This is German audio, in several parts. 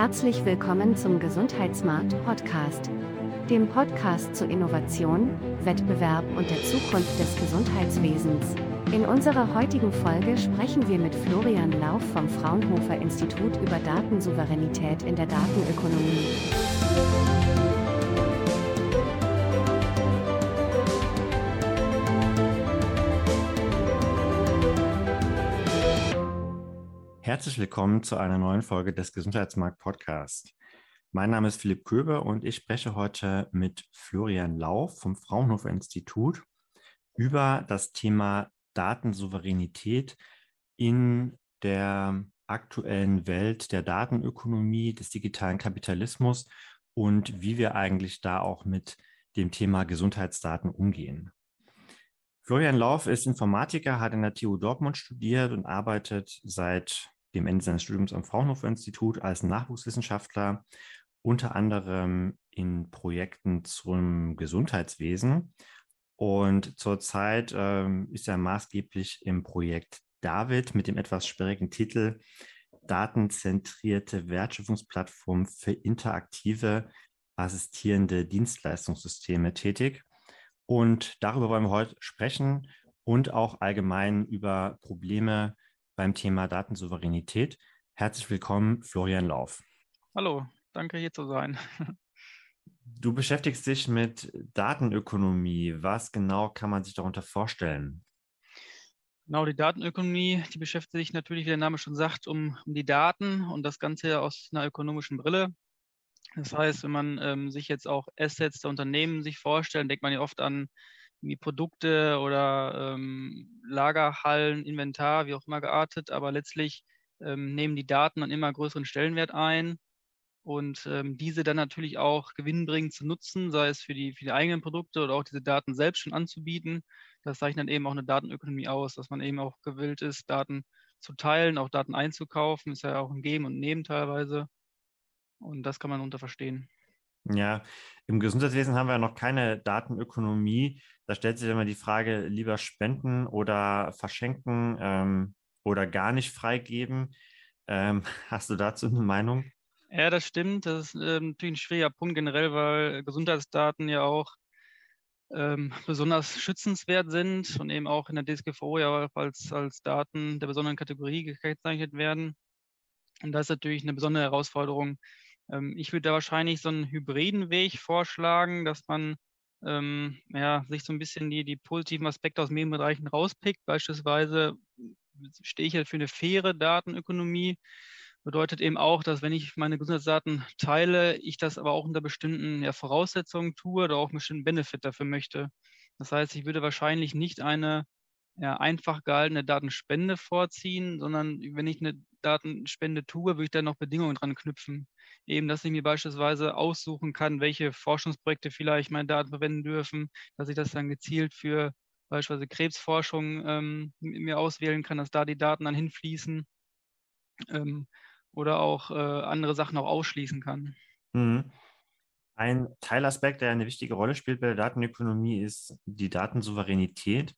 Herzlich willkommen zum Gesundheitsmarkt Podcast, dem Podcast zu Innovation, Wettbewerb und der Zukunft des Gesundheitswesens. In unserer heutigen Folge sprechen wir mit Florian Lauf vom Fraunhofer Institut über Datensouveränität in der Datenökonomie. Herzlich willkommen zu einer neuen Folge des Gesundheitsmarkt Podcast. Mein Name ist Philipp Köber und ich spreche heute mit Florian Lauf vom Fraunhofer Institut über das Thema Datensouveränität in der aktuellen Welt der Datenökonomie, des digitalen Kapitalismus und wie wir eigentlich da auch mit dem Thema Gesundheitsdaten umgehen. Florian Lauf ist Informatiker, hat in der TU Dortmund studiert und arbeitet seit dem Ende seines Studiums am Fraunhofer Institut als Nachwuchswissenschaftler, unter anderem in Projekten zum Gesundheitswesen. Und zurzeit ähm, ist er maßgeblich im Projekt David mit dem etwas schwierigen Titel Datenzentrierte Wertschöpfungsplattform für interaktive assistierende Dienstleistungssysteme tätig. Und darüber wollen wir heute sprechen und auch allgemein über Probleme beim Thema Datensouveränität. Herzlich willkommen, Florian Lauf. Hallo, danke hier zu sein. Du beschäftigst dich mit Datenökonomie. Was genau kann man sich darunter vorstellen? Genau, die Datenökonomie, die beschäftigt sich natürlich, wie der Name schon sagt, um, um die Daten und das Ganze aus einer ökonomischen Brille. Das heißt, wenn man ähm, sich jetzt auch Assets der Unternehmen sich vorstellt, denkt man ja oft an wie Produkte oder ähm, Lagerhallen, Inventar, wie auch immer geartet, aber letztlich ähm, nehmen die Daten einen immer größeren Stellenwert ein und ähm, diese dann natürlich auch gewinnbringend zu nutzen, sei es für die, für die eigenen Produkte oder auch diese Daten selbst schon anzubieten. Das zeichnet eben auch eine Datenökonomie aus, dass man eben auch gewillt ist, Daten zu teilen, auch Daten einzukaufen, ist ja auch ein Geben und Nehmen teilweise. Und das kann man unter verstehen. Ja, im Gesundheitswesen haben wir noch keine Datenökonomie. Da stellt sich immer die Frage, lieber spenden oder verschenken ähm, oder gar nicht freigeben. Ähm, hast du dazu eine Meinung? Ja, das stimmt. Das ist ähm, natürlich ein schwieriger Punkt generell, weil Gesundheitsdaten ja auch ähm, besonders schützenswert sind und eben auch in der DSGVO ja als, als Daten der besonderen Kategorie gekennzeichnet werden. Und das ist natürlich eine besondere Herausforderung, ähm, ich würde da wahrscheinlich so einen hybriden Weg vorschlagen, dass man ähm, ja, sich so ein bisschen die, die positiven Aspekte aus mehreren Bereichen rauspickt. Beispielsweise stehe ich ja für eine faire Datenökonomie. Bedeutet eben auch, dass wenn ich meine Gesundheitsdaten teile, ich das aber auch unter bestimmten ja, Voraussetzungen tue oder auch einen bestimmten Benefit dafür möchte. Das heißt, ich würde wahrscheinlich nicht eine ja, einfach gehaltene Datenspende vorziehen, sondern wenn ich eine Datenspende tue, würde ich da noch Bedingungen dran knüpfen. Eben, dass ich mir beispielsweise aussuchen kann, welche Forschungsprojekte vielleicht meine Daten verwenden dürfen, dass ich das dann gezielt für beispielsweise Krebsforschung ähm, mir auswählen kann, dass da die Daten dann hinfließen ähm, oder auch äh, andere Sachen auch ausschließen kann. Mhm. Ein Teilaspekt, der eine wichtige Rolle spielt bei der Datenökonomie, ist die Datensouveränität.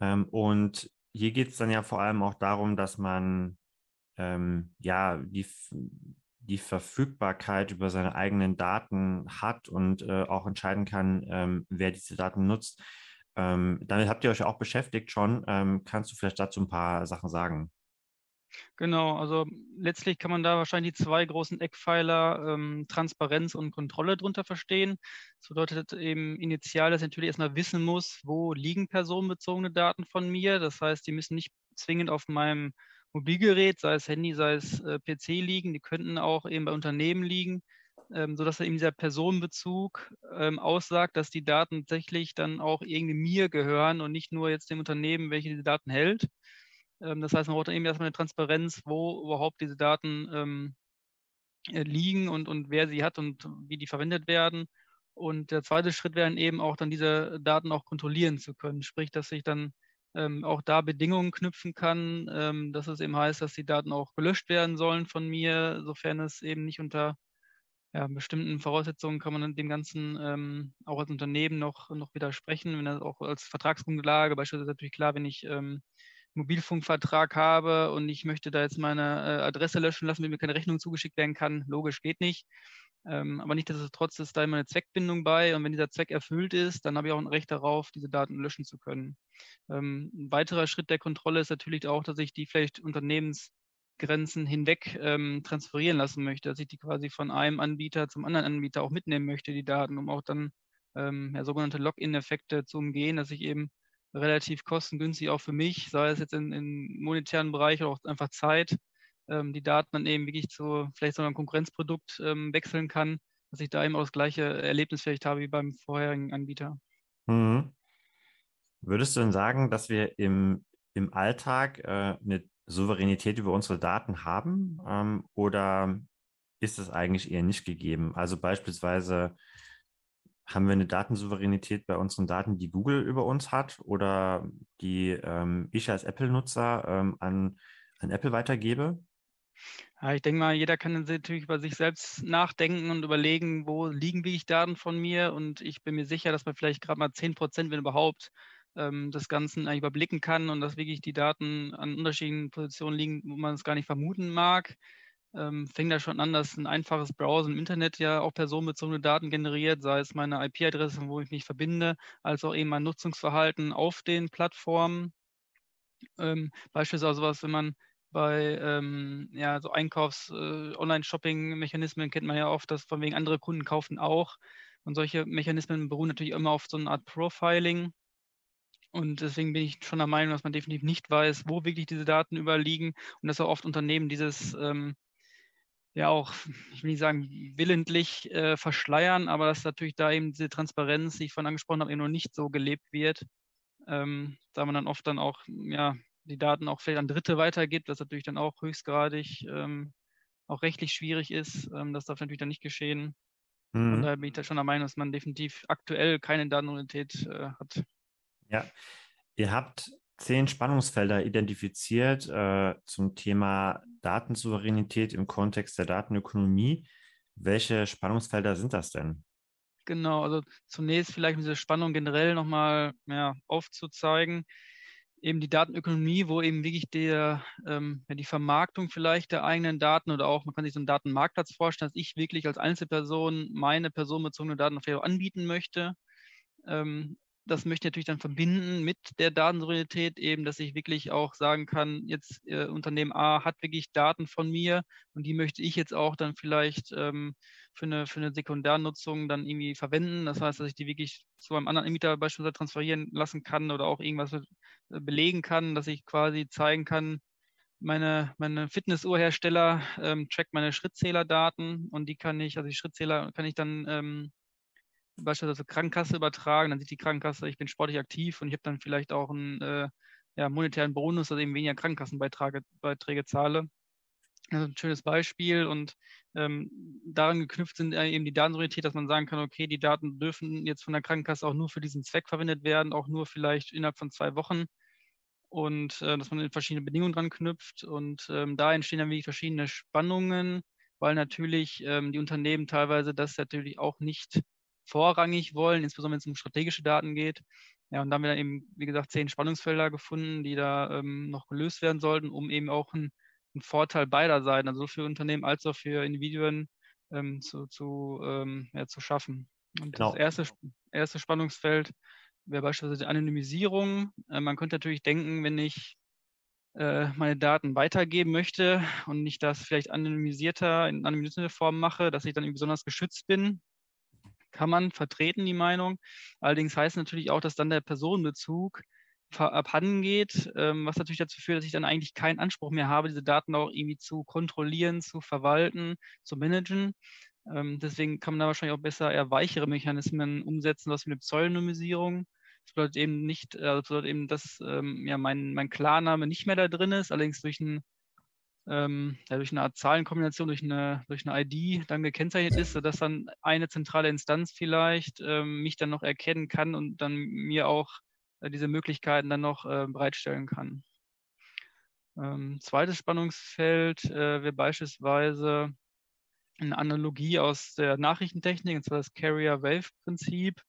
Ähm, und hier geht es dann ja vor allem auch darum, dass man ähm, ja die, die Verfügbarkeit über seine eigenen Daten hat und äh, auch entscheiden kann, ähm, wer diese Daten nutzt. Ähm, damit habt ihr euch auch beschäftigt schon. Ähm, kannst du vielleicht dazu ein paar Sachen sagen? Genau, also letztlich kann man da wahrscheinlich die zwei großen Eckpfeiler ähm, Transparenz und Kontrolle drunter verstehen. Das bedeutet eben initial, dass ich natürlich erstmal wissen muss, wo liegen personenbezogene Daten von mir. Das heißt, die müssen nicht zwingend auf meinem Mobilgerät, sei es Handy, sei es äh, PC liegen. Die könnten auch eben bei Unternehmen liegen, ähm, sodass eben dieser Personenbezug ähm, aussagt, dass die Daten tatsächlich dann auch irgendwie mir gehören und nicht nur jetzt dem Unternehmen, welche diese Daten hält. Ähm, das heißt, man braucht dann eben erstmal eine Transparenz, wo überhaupt diese Daten ähm, äh, liegen und, und wer sie hat und wie die verwendet werden. Und der zweite Schritt wäre eben auch dann diese Daten auch kontrollieren zu können. Sprich, dass ich dann ähm, auch da Bedingungen knüpfen kann, ähm, dass es eben heißt, dass die Daten auch gelöscht werden sollen von mir, sofern es eben nicht unter ja, bestimmten Voraussetzungen kann man dem Ganzen ähm, auch als Unternehmen noch, noch widersprechen, wenn das auch als Vertragsgrundlage, beispielsweise natürlich klar, wenn ich ähm, Mobilfunkvertrag habe und ich möchte da jetzt meine äh, Adresse löschen lassen, wenn mir keine Rechnung zugeschickt werden kann. Logisch geht nicht. Ähm, aber nichtsdestotrotz ist da immer eine Zweckbindung bei und wenn dieser Zweck erfüllt ist, dann habe ich auch ein Recht darauf, diese Daten löschen zu können. Ähm, ein weiterer Schritt der Kontrolle ist natürlich auch, dass ich die vielleicht Unternehmensgrenzen hinweg ähm, transferieren lassen möchte, dass ich die quasi von einem Anbieter zum anderen Anbieter auch mitnehmen möchte, die Daten, um auch dann ähm, ja, sogenannte Login-Effekte zu umgehen, dass ich eben relativ kostengünstig auch für mich, sei es jetzt in monetären Bereich oder auch einfach Zeit, ähm, die Daten dann eben wirklich zu vielleicht so einem Konkurrenzprodukt ähm, wechseln kann, dass ich da eben auch das gleiche Erlebnis vielleicht habe wie beim vorherigen Anbieter. Mhm. Würdest du denn sagen, dass wir im, im Alltag äh, eine Souveränität über unsere Daten haben ähm, oder ist es eigentlich eher nicht gegeben? Also beispielsweise haben wir eine Datensouveränität bei unseren Daten, die Google über uns hat oder die ähm, ich als Apple-Nutzer ähm, an, an Apple weitergebe? Ja, ich denke mal, jeder kann natürlich über sich selbst nachdenken und überlegen, wo liegen wirklich Daten von mir. Und ich bin mir sicher, dass man vielleicht gerade mal 10 Prozent, wenn überhaupt, ähm, das Ganze überblicken kann und dass wirklich die Daten an unterschiedlichen Positionen liegen, wo man es gar nicht vermuten mag. Ähm, fängt da schon an, dass ein einfaches Browser im Internet ja auch personenbezogene Daten generiert, sei es meine IP-Adresse, wo ich mich verbinde, als auch eben mein Nutzungsverhalten auf den Plattformen. Ähm, beispielsweise sowas, wenn man bei ähm, ja, so Einkaufs-Online-Shopping-Mechanismen äh, kennt man ja oft, dass von wegen andere Kunden kaufen auch. Und solche Mechanismen beruhen natürlich immer auf so einer Art Profiling. Und deswegen bin ich schon der Meinung, dass man definitiv nicht weiß, wo wirklich diese Daten überliegen und dass auch oft Unternehmen dieses ähm, ja auch, ich will nicht sagen willentlich äh, verschleiern, aber dass natürlich da eben diese Transparenz, die ich vorhin angesprochen habe, eben noch nicht so gelebt wird. Ähm, da man dann oft dann auch ja, die Daten auch vielleicht an Dritte weitergibt, was natürlich dann auch höchstgradig ähm, auch rechtlich schwierig ist. Ähm, das darf natürlich dann nicht geschehen. Mhm. Von daher bin ich da schon der Meinung, dass man definitiv aktuell keine Datenunität äh, hat. Ja, ihr habt zehn Spannungsfelder identifiziert äh, zum Thema Datensouveränität im Kontext der Datenökonomie. Welche Spannungsfelder sind das denn? Genau, also zunächst vielleicht diese Spannung generell nochmal ja, aufzuzeigen eben die Datenökonomie, wo eben wirklich der, ähm, ja, die Vermarktung vielleicht der eigenen Daten oder auch, man kann sich so einen Datenmarktplatz vorstellen, dass ich wirklich als Einzelperson meine personenbezogene Daten auch anbieten möchte. Ähm, das möchte ich natürlich dann verbinden mit der Datensouveränität eben, dass ich wirklich auch sagen kann, jetzt äh, Unternehmen A hat wirklich Daten von mir und die möchte ich jetzt auch dann vielleicht ähm, für, eine, für eine Sekundärnutzung dann irgendwie verwenden. Das heißt, dass ich die wirklich zu einem anderen Anbieter beispielsweise transferieren lassen kann oder auch irgendwas äh, belegen kann, dass ich quasi zeigen kann, meine, meine Fitnessuhrhersteller ähm, trackt meine Schrittzählerdaten und die kann ich, also die Schrittzähler kann ich dann ähm, beispielsweise Krankenkasse übertragen, dann sieht die Krankenkasse, ich bin sportlich aktiv und ich habe dann vielleicht auch einen äh, ja, monetären Bonus, dass ich eben weniger Krankenkassenbeiträge Beiträge zahle. Das ist ein schönes Beispiel und ähm, daran geknüpft sind eben die Datensouveränität, dass man sagen kann, okay, die Daten dürfen jetzt von der Krankenkasse auch nur für diesen Zweck verwendet werden, auch nur vielleicht innerhalb von zwei Wochen und äh, dass man verschiedene Bedingungen dran knüpft und ähm, da entstehen dann wirklich verschiedene Spannungen, weil natürlich ähm, die Unternehmen teilweise das natürlich auch nicht vorrangig wollen, insbesondere wenn es um strategische Daten geht. Ja, und da haben wir dann eben, wie gesagt, zehn Spannungsfelder gefunden, die da ähm, noch gelöst werden sollten, um eben auch einen, einen, Vorteil beider Seiten, also für Unternehmen als auch für Individuen ähm, zu, zu, ähm, ja, zu schaffen. Und genau. das erste, erste Spannungsfeld wäre beispielsweise die Anonymisierung. Äh, man könnte natürlich denken, wenn ich äh, meine Daten weitergeben möchte und ich das vielleicht anonymisierter, in anonymisierter Form mache, dass ich dann besonders geschützt bin kann man vertreten, die Meinung. Allerdings heißt natürlich auch, dass dann der Personenbezug abhanden geht, ähm, was natürlich dazu führt, dass ich dann eigentlich keinen Anspruch mehr habe, diese Daten auch irgendwie zu kontrollieren, zu verwalten, zu managen. Ähm, deswegen kann man da wahrscheinlich auch besser eher weichere Mechanismen umsetzen, was wie eine Pseudonymisierung. Das bedeutet eben nicht, äh, das bedeutet eben, dass ähm, ja, mein, mein Klarname nicht mehr da drin ist, allerdings durch ein ähm, ja, durch eine Art Zahlenkombination, durch eine, durch eine ID dann gekennzeichnet ist, sodass dann eine zentrale Instanz vielleicht ähm, mich dann noch erkennen kann und dann mir auch äh, diese Möglichkeiten dann noch äh, bereitstellen kann. Ähm, zweites Spannungsfeld äh, wäre beispielsweise eine Analogie aus der Nachrichtentechnik, und zwar das Carrier-Wave-Prinzip,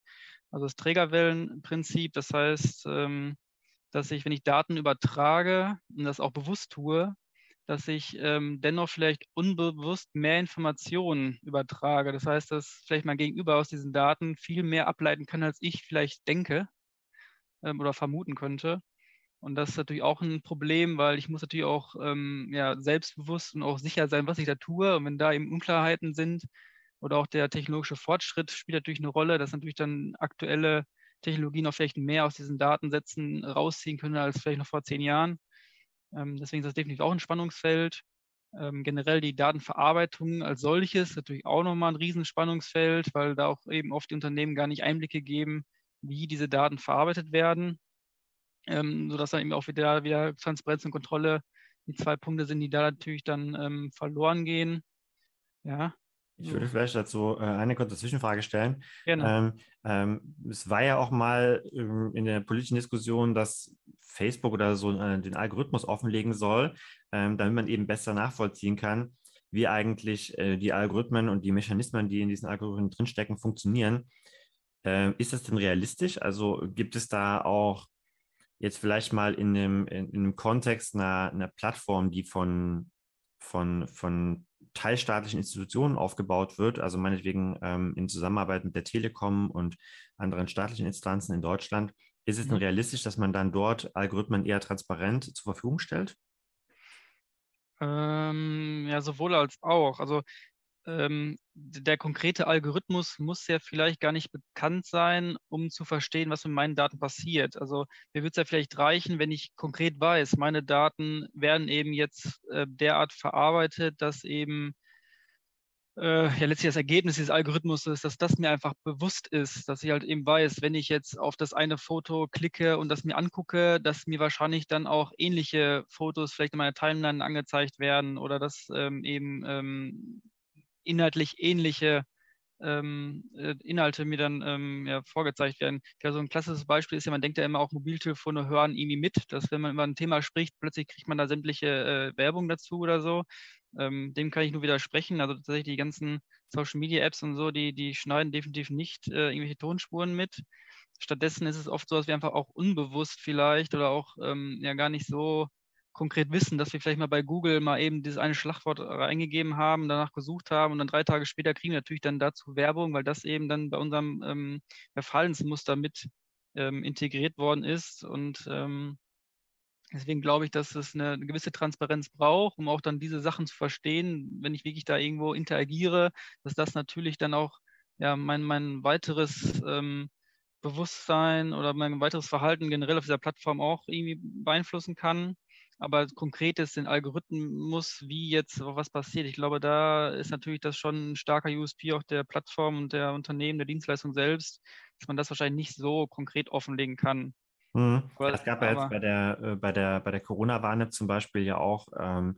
also das Trägerwellenprinzip. Das heißt, ähm, dass ich, wenn ich Daten übertrage und das auch bewusst tue, dass ich ähm, dennoch vielleicht unbewusst mehr Informationen übertrage. Das heißt, dass vielleicht mein Gegenüber aus diesen Daten viel mehr ableiten kann, als ich vielleicht denke ähm, oder vermuten könnte. Und das ist natürlich auch ein Problem, weil ich muss natürlich auch ähm, ja, selbstbewusst und auch sicher sein, was ich da tue. Und wenn da eben Unklarheiten sind oder auch der technologische Fortschritt spielt natürlich eine Rolle, dass natürlich dann aktuelle Technologien auch vielleicht mehr aus diesen Datensätzen rausziehen können als vielleicht noch vor zehn Jahren. Ähm, deswegen ist das definitiv auch ein Spannungsfeld. Ähm, generell die Datenverarbeitung als solches natürlich auch nochmal ein Riesenspannungsfeld, weil da auch eben oft die Unternehmen gar nicht Einblicke geben, wie diese Daten verarbeitet werden, ähm, sodass dann eben auch wieder, wieder Transparenz und Kontrolle die zwei Punkte sind, die da natürlich dann ähm, verloren gehen. Ja, ich würde vielleicht dazu äh, eine kurze Zwischenfrage stellen. Ähm, es war ja auch mal ähm, in der politischen Diskussion, dass Facebook oder so äh, den Algorithmus offenlegen soll, damit man eben besser nachvollziehen kann, wie eigentlich äh, die Algorithmen und die Mechanismen, die in diesen Algorithmen drinstecken, funktionieren. Ist das denn realistisch? Also gibt es da auch jetzt vielleicht mal in dem, in, in dem Kontext einer, einer Plattform, die von, von, von teilstaatlichen Institutionen aufgebaut wird, also meinetwegen ähm, in Zusammenarbeit mit der Telekom und anderen staatlichen Instanzen in Deutschland, ist es denn mhm. realistisch, dass man dann dort Algorithmen eher transparent zur Verfügung stellt? Ähm, ja, sowohl als auch. Also ähm, der konkrete Algorithmus muss ja vielleicht gar nicht bekannt sein, um zu verstehen, was mit meinen Daten passiert. Also mir wird es ja vielleicht reichen, wenn ich konkret weiß, meine Daten werden eben jetzt äh, derart verarbeitet, dass eben äh, ja letztlich das Ergebnis dieses Algorithmus ist, dass das mir einfach bewusst ist, dass ich halt eben weiß, wenn ich jetzt auf das eine Foto klicke und das mir angucke, dass mir wahrscheinlich dann auch ähnliche Fotos vielleicht in meiner Timeline angezeigt werden oder dass ähm, eben ähm, inhaltlich ähnliche ähm, äh, Inhalte mir dann ähm, ja, vorgezeigt werden. Ja, so ein klassisches Beispiel ist ja, man denkt ja immer auch Mobiltelefone hören irgendwie mit, dass wenn man über ein Thema spricht, plötzlich kriegt man da sämtliche äh, Werbung dazu oder so. Ähm, dem kann ich nur widersprechen. Also tatsächlich die ganzen Social Media Apps und so, die, die schneiden definitiv nicht äh, irgendwelche Tonspuren mit. Stattdessen ist es oft so, dass wir einfach auch unbewusst vielleicht oder auch ähm, ja gar nicht so konkret wissen, dass wir vielleicht mal bei Google mal eben dieses eine Schlagwort eingegeben haben, danach gesucht haben und dann drei Tage später kriegen wir natürlich dann dazu Werbung, weil das eben dann bei unserem ähm, Verfallensmuster mit ähm, integriert worden ist. Und ähm, deswegen glaube ich, dass es eine, eine, gewisse Transparenz braucht, um auch dann diese Sachen zu verstehen, wenn ich wirklich da irgendwo interagiere, dass das natürlich dann auch ja, mein, mein weiteres ähm, Bewusstsein oder mein weiteres Verhalten generell auf dieser Plattform auch irgendwie beeinflussen kann aber konkret ist den Algorithmus, wie jetzt was passiert. Ich glaube, da ist natürlich das schon ein starker USP auch der Plattform und der Unternehmen, der Dienstleistung selbst, dass man das wahrscheinlich nicht so konkret offenlegen kann. Mhm. Es gab ja jetzt bei der, äh, bei der, bei der Corona-Warn zum Beispiel ja auch ähm,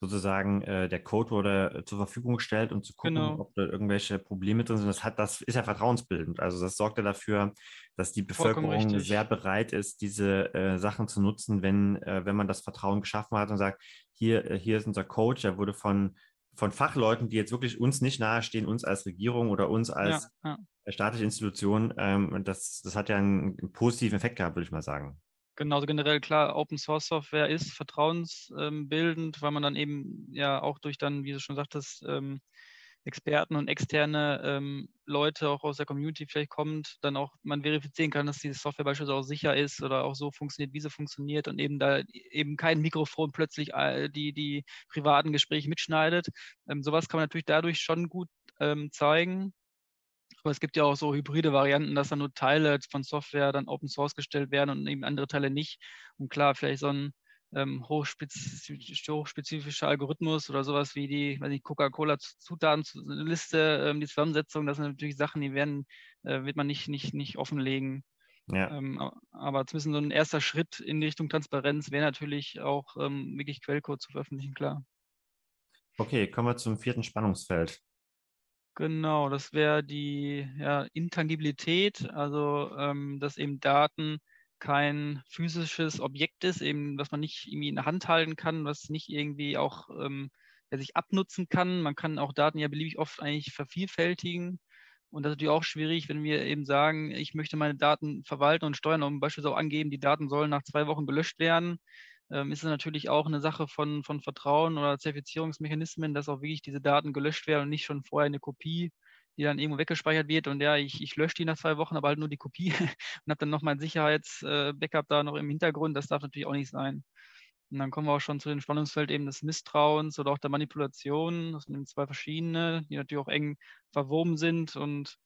sozusagen äh, der Code wurde äh, zur Verfügung gestellt, um zu gucken, genau. ob da irgendwelche Probleme drin sind. Das, hat, das ist ja vertrauensbildend. Also das sorgt ja dafür, dass die Bevölkerung sehr bereit ist, diese äh, Sachen zu nutzen, wenn, äh, wenn man das Vertrauen geschaffen hat und sagt, hier, äh, hier ist unser Coach, der wurde von, von Fachleuten, die jetzt wirklich uns nicht nahestehen, uns als Regierung oder uns als ja, ja. staatliche Institution, ähm, das, das hat ja einen, einen positiven Effekt gehabt, würde ich mal sagen. Genauso generell klar, Open Source Software ist vertrauensbildend, weil man dann eben ja auch durch dann, wie du schon sagtest, ähm, Experten und externe ähm, Leute auch aus der Community vielleicht kommt, dann auch man verifizieren kann, dass diese Software beispielsweise auch sicher ist oder auch so funktioniert, wie sie funktioniert und eben da eben kein Mikrofon plötzlich äh, die, die privaten Gespräche mitschneidet. Ähm, sowas kann man natürlich dadurch schon gut ähm, zeigen. Aber es gibt ja auch so hybride Varianten, dass dann nur Teile von Software dann Open Source gestellt werden und eben andere Teile nicht. Und klar, vielleicht so ein ähm, hochspezifischer Algorithmus oder sowas wie die, die Coca-Cola-Zutatenliste, ähm, die Zusammensetzung, das sind natürlich Sachen, die werden, äh, wird man nicht, nicht, nicht offenlegen. Ja. Ähm, aber zumindest so ein erster Schritt in Richtung Transparenz wäre natürlich auch ähm, wirklich Quellcode zu veröffentlichen, klar. Okay, kommen wir zum vierten Spannungsfeld. Genau, das wäre die ja, Intangibilität, also ähm, dass eben Daten kein physisches Objekt ist, eben was man nicht irgendwie in der Hand halten kann, was nicht irgendwie auch ähm, ja, sich abnutzen kann. Man kann auch Daten ja beliebig oft eigentlich vervielfältigen. Und das ist natürlich auch schwierig, wenn wir eben sagen, ich möchte meine Daten verwalten und steuern und beispielsweise auch angeben, die Daten sollen nach zwei Wochen gelöscht werden. Ähm, ist es natürlich auch eine Sache von, von Vertrauen oder Zertifizierungsmechanismen, dass auch wirklich diese Daten gelöscht werden und nicht schon vorher eine Kopie, die dann irgendwo weggespeichert wird und ja, ich, ich lösche die nach zwei Wochen, aber halt nur die Kopie und habe dann noch mein Sicherheitsbackup da noch im Hintergrund. Das darf natürlich auch nicht sein. Und dann kommen wir auch schon zu dem Spannungsfeld eben des Misstrauens oder auch der Manipulation. Das sind zwei verschiedene, die natürlich auch eng verwoben sind. Und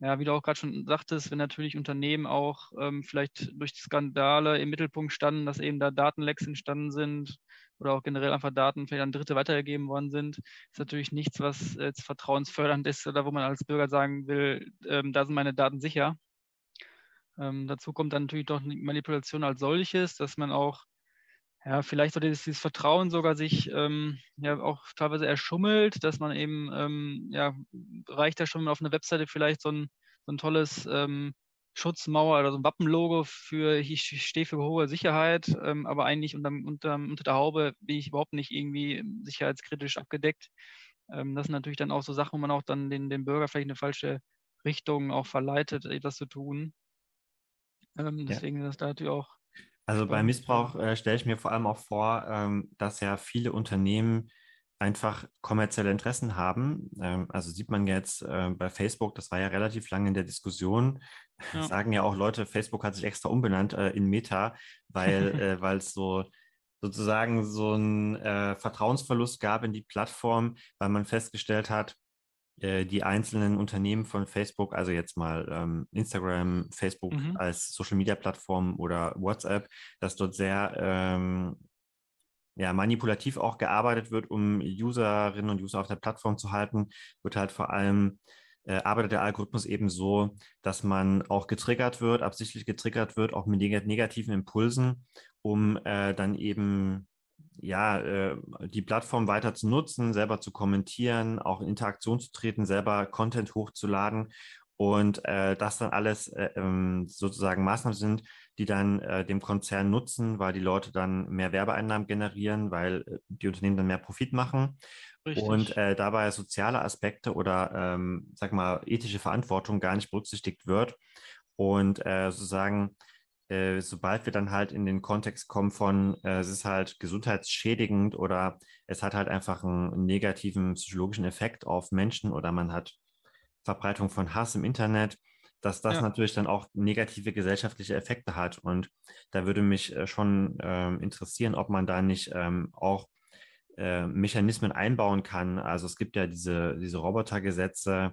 ja, wie du auch gerade schon sagtest, wenn natürlich Unternehmen auch ähm, vielleicht durch Skandale im Mittelpunkt standen, dass eben da Datenlecks entstanden sind oder auch generell einfach Daten vielleicht an Dritte weitergegeben worden sind, ist natürlich nichts, was jetzt vertrauensfördernd ist oder wo man als Bürger sagen will, ähm, da sind meine Daten sicher. Ähm, dazu kommt dann natürlich doch Manipulation als solches, dass man auch ja, vielleicht so dieses, Vertrauen sogar sich ähm, ja auch teilweise erschummelt, dass man eben, ähm, ja, reicht ja schon auf einer Webseite vielleicht so ein, so ein tolles ähm, Schutzmauer oder so ein Wappenlogo für ich stehe für hohe Sicherheit, ähm, aber eigentlich unter, unter, unter der Haube bin ich überhaupt nicht irgendwie sicherheitskritisch abgedeckt. Ähm, das sind natürlich dann auch so Sachen, wo man auch dann den, den Bürger vielleicht in eine falsche Richtung auch verleitet, etwas zu tun. Ähm, deswegen ja. ist das da natürlich auch also bei Missbrauch äh, stelle ich mir vor allem auch vor, ähm, dass ja viele Unternehmen einfach kommerzielle Interessen haben. Ähm, also sieht man jetzt äh, bei Facebook, das war ja relativ lange in der Diskussion, ja. sagen ja auch Leute, Facebook hat sich extra umbenannt äh, in Meta, weil äh, weil es so sozusagen so einen äh, Vertrauensverlust gab in die Plattform, weil man festgestellt hat, die einzelnen Unternehmen von Facebook, also jetzt mal ähm, Instagram, Facebook mhm. als Social-Media-Plattform oder WhatsApp, dass dort sehr ähm, ja, manipulativ auch gearbeitet wird, um Userinnen und User auf der Plattform zu halten, wird halt vor allem äh, arbeitet der Algorithmus eben so, dass man auch getriggert wird, absichtlich getriggert wird, auch mit negativen Impulsen, um äh, dann eben ja, äh, die Plattform weiter zu nutzen, selber zu kommentieren, auch in Interaktion zu treten, selber Content hochzuladen und äh, das dann alles äh, ähm, sozusagen Maßnahmen sind, die dann äh, dem Konzern nutzen, weil die Leute dann mehr Werbeeinnahmen generieren, weil äh, die Unternehmen dann mehr Profit machen. Richtig. Und äh, dabei soziale Aspekte oder, ähm, sag mal, ethische Verantwortung gar nicht berücksichtigt wird. Und äh, sozusagen äh, sobald wir dann halt in den Kontext kommen von, äh, es ist halt gesundheitsschädigend oder es hat halt einfach einen negativen psychologischen Effekt auf Menschen oder man hat Verbreitung von Hass im Internet, dass das ja. natürlich dann auch negative gesellschaftliche Effekte hat. Und da würde mich äh, schon ähm, interessieren, ob man da nicht ähm, auch äh, Mechanismen einbauen kann. Also es gibt ja diese, diese Robotergesetze,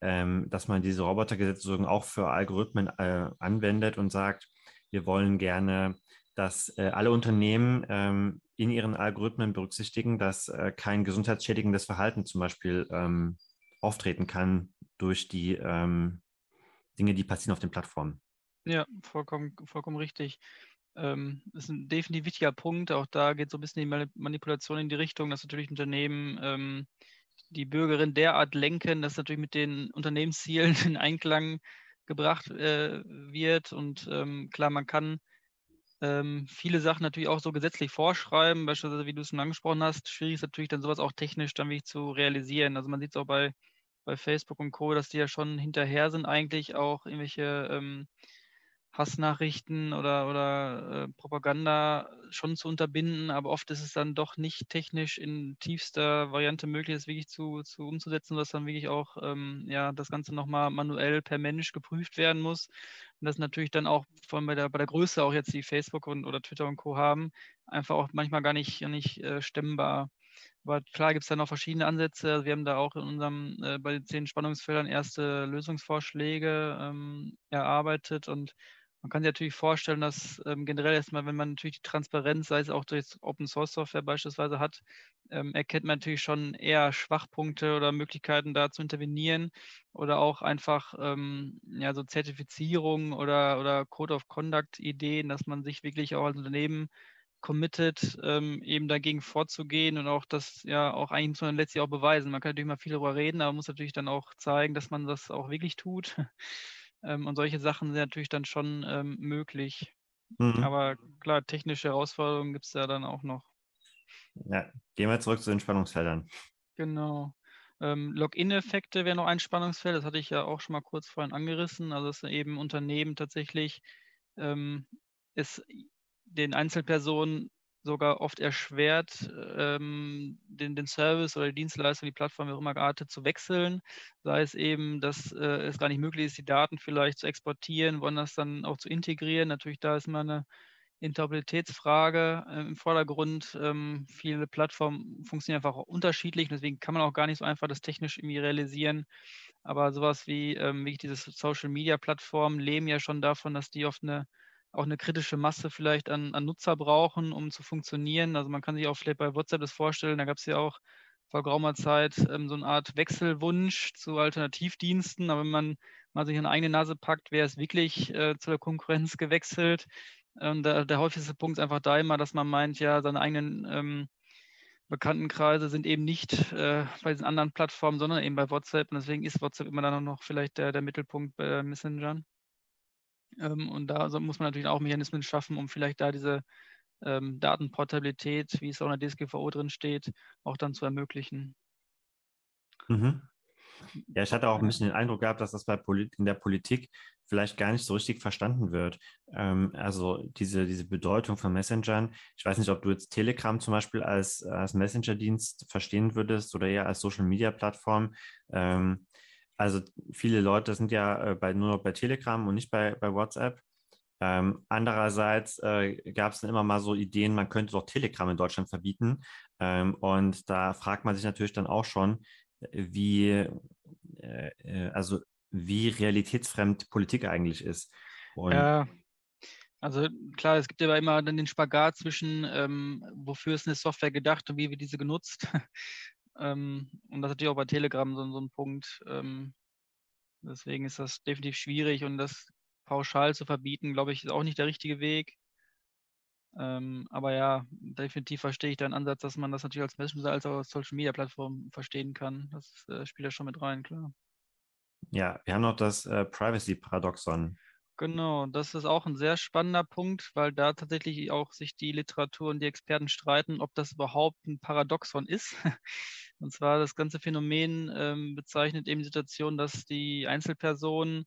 ähm, dass man diese Robotergesetze auch für Algorithmen äh, anwendet und sagt, wir wollen gerne, dass äh, alle Unternehmen ähm, in ihren Algorithmen berücksichtigen, dass äh, kein gesundheitsschädigendes Verhalten zum Beispiel ähm, auftreten kann durch die ähm, Dinge, die passieren auf den Plattformen. Ja, vollkommen, vollkommen richtig. Ähm, das ist ein definitiv wichtiger Punkt. Auch da geht so ein bisschen die Manipulation in die Richtung, dass natürlich Unternehmen ähm, die Bürgerin derart lenken, dass natürlich mit den Unternehmenszielen in Einklang gebracht äh, wird. Und ähm, klar, man kann ähm, viele Sachen natürlich auch so gesetzlich vorschreiben, beispielsweise wie du es schon angesprochen hast. Schwierig ist natürlich dann sowas auch technisch dann wirklich zu realisieren. Also man sieht es auch bei, bei Facebook und Co., dass die ja schon hinterher sind, eigentlich auch irgendwelche ähm, Hassnachrichten oder, oder äh, Propaganda schon zu unterbinden, aber oft ist es dann doch nicht technisch in tiefster Variante möglich, das wirklich zu, zu umzusetzen, dass dann wirklich auch ähm, ja, das Ganze nochmal manuell per Mensch geprüft werden muss. Und das natürlich dann auch, vor allem bei der, bei der Größe auch jetzt, die Facebook und, oder Twitter und Co. haben, einfach auch manchmal gar nicht, nicht äh, stemmbar. Aber klar gibt es da noch verschiedene Ansätze. Also wir haben da auch in unserem, äh, bei den zehn Spannungsfeldern erste Lösungsvorschläge ähm, erarbeitet und man kann sich natürlich vorstellen, dass ähm, generell erstmal, wenn man natürlich die Transparenz, sei es auch durch Open Source Software beispielsweise hat, ähm, erkennt man natürlich schon eher Schwachpunkte oder Möglichkeiten da zu intervenieren oder auch einfach ähm, ja, so Zertifizierung oder, oder Code of Conduct Ideen, dass man sich wirklich auch als Unternehmen committed, ähm, eben dagegen vorzugehen und auch das ja auch eigentlich muss man letztlich auch beweisen. Man kann natürlich mal viel darüber reden, aber man muss natürlich dann auch zeigen, dass man das auch wirklich tut. Ähm, und solche Sachen sind natürlich dann schon ähm, möglich. Mhm. Aber klar, technische Herausforderungen gibt es ja dann auch noch. Ja, gehen wir zurück zu den Spannungsfeldern. Genau. Ähm, Login-Effekte wäre noch ein Spannungsfeld, das hatte ich ja auch schon mal kurz vorhin angerissen. Also dass eben Unternehmen tatsächlich ähm, es den Einzelpersonen sogar oft erschwert, ähm, den, den Service oder die Dienstleistung, die Plattform, wie auch immer geartet, zu wechseln. Sei es eben, dass äh, es gar nicht möglich ist, die Daten vielleicht zu exportieren, woanders dann auch zu integrieren. Natürlich, da ist immer eine Interoperabilitätsfrage äh, im Vordergrund. Ähm, viele Plattformen funktionieren einfach unterschiedlich, deswegen kann man auch gar nicht so einfach das technisch irgendwie realisieren. Aber sowas wie, ähm, wie diese Social Media Plattformen leben ja schon davon, dass die oft eine auch eine kritische Masse vielleicht an, an Nutzer brauchen, um zu funktionieren. Also man kann sich auch vielleicht bei WhatsApp das vorstellen, da gab es ja auch vor geraumer Zeit ähm, so eine Art Wechselwunsch zu Alternativdiensten. Aber wenn man mal sich an eigene Nase packt, wäre es wirklich äh, zu der Konkurrenz gewechselt. Ähm, der, der, häufigste Punkt ist einfach da immer, dass man meint, ja, seine eigenen ähm, Bekanntenkreise sind eben nicht äh, bei diesen anderen Plattformen, sondern eben bei WhatsApp. Und deswegen ist WhatsApp immer dann noch vielleicht der, der Mittelpunkt bei Messengern. Ähm, und da muss man natürlich auch Mechanismen schaffen, um vielleicht da diese ähm, Datenportabilität, wie es auch in der DSGVO drin steht, auch dann zu ermöglichen. Mhm. Ja, ich hatte auch ein bisschen den Eindruck gehabt, dass das bei Polit in der Politik vielleicht gar nicht so richtig verstanden wird. Ähm, also diese, diese Bedeutung von Messengern. Ich weiß nicht, ob du jetzt Telegram zum Beispiel als, als Messenger-Dienst verstehen würdest oder eher als Social-Media-Plattform. Ähm, also viele Leute sind ja äh, bei, nur noch bei Telegram und nicht bei, bei WhatsApp. Ähm, andererseits äh, gab es dann immer mal so Ideen, man könnte doch Telegram in Deutschland verbieten. Ähm, und da fragt man sich natürlich dann auch schon, wie, äh, äh also wie realitätsfremd Politik eigentlich ist. Und ja, also klar, es gibt aber immer dann den Spagat zwischen, ähm, wofür ist eine Software gedacht und wie wird diese genutzt. Ähm, und das ist natürlich auch bei Telegram so, so ein Punkt. Ähm, deswegen ist das definitiv schwierig und das pauschal zu verbieten, glaube ich, ist auch nicht der richtige Weg. Ähm, aber ja, definitiv verstehe ich deinen Ansatz, dass man das natürlich als Messenger als auch als Social Media Plattform verstehen kann. Das äh, spielt ja schon mit rein, klar. Ja, wir haben noch das äh, Privacy-Paradoxon. Genau, das ist auch ein sehr spannender Punkt, weil da tatsächlich auch sich die Literatur und die Experten streiten, ob das überhaupt ein Paradoxon ist. Und zwar das ganze Phänomen ähm, bezeichnet eben die Situation, dass die Einzelpersonen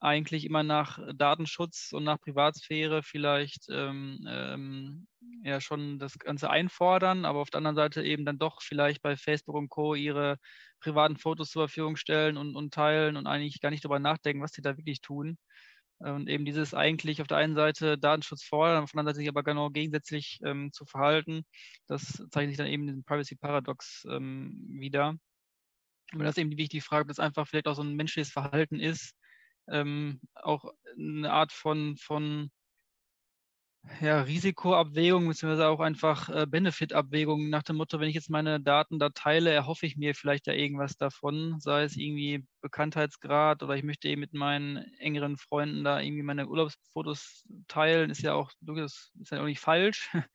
eigentlich immer nach Datenschutz und nach Privatsphäre vielleicht ähm, ähm, ja schon das Ganze einfordern, aber auf der anderen Seite eben dann doch vielleicht bei Facebook und Co. ihre privaten Fotos zur Verfügung stellen und, und teilen und eigentlich gar nicht darüber nachdenken, was sie da wirklich tun. Und eben dieses eigentlich auf der einen Seite Datenschutz fordern, auf der anderen Seite sich aber genau gegensätzlich ähm, zu verhalten, das zeichnet sich dann eben in diesem Privacy Paradox ähm, wieder. Und das ist eben die wichtige Frage, ob das einfach vielleicht auch so ein menschliches Verhalten ist, ähm, auch eine Art von, von ja, Risikoabwägung beziehungsweise auch einfach äh, Benefit-Abwägung nach dem Motto, wenn ich jetzt meine Daten da teile, erhoffe ich mir vielleicht ja irgendwas davon, sei es irgendwie Bekanntheitsgrad oder ich möchte eben mit meinen engeren Freunden da irgendwie meine Urlaubsfotos teilen, ist ja auch ist ja auch nicht falsch,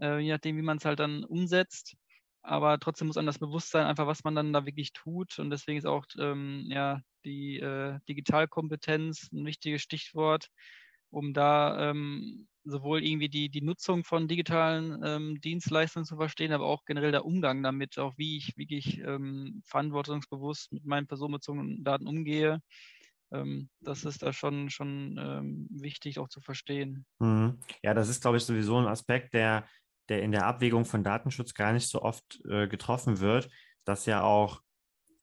äh, je nachdem, wie man es halt dann umsetzt. Aber trotzdem muss einem das bewusst sein, einfach was man dann da wirklich tut. Und deswegen ist auch ähm, ja, die äh, Digitalkompetenz ein wichtiges Stichwort, um da ähm, sowohl irgendwie die, die Nutzung von digitalen ähm, Dienstleistungen zu verstehen, aber auch generell der Umgang damit, auch wie ich wirklich ähm, verantwortungsbewusst mit meinen personenbezogenen Daten umgehe. Ähm, das ist da schon, schon ähm, wichtig auch zu verstehen. Mhm. Ja, das ist, glaube ich, sowieso ein Aspekt, der, der in der Abwägung von Datenschutz gar nicht so oft äh, getroffen wird, dass ja auch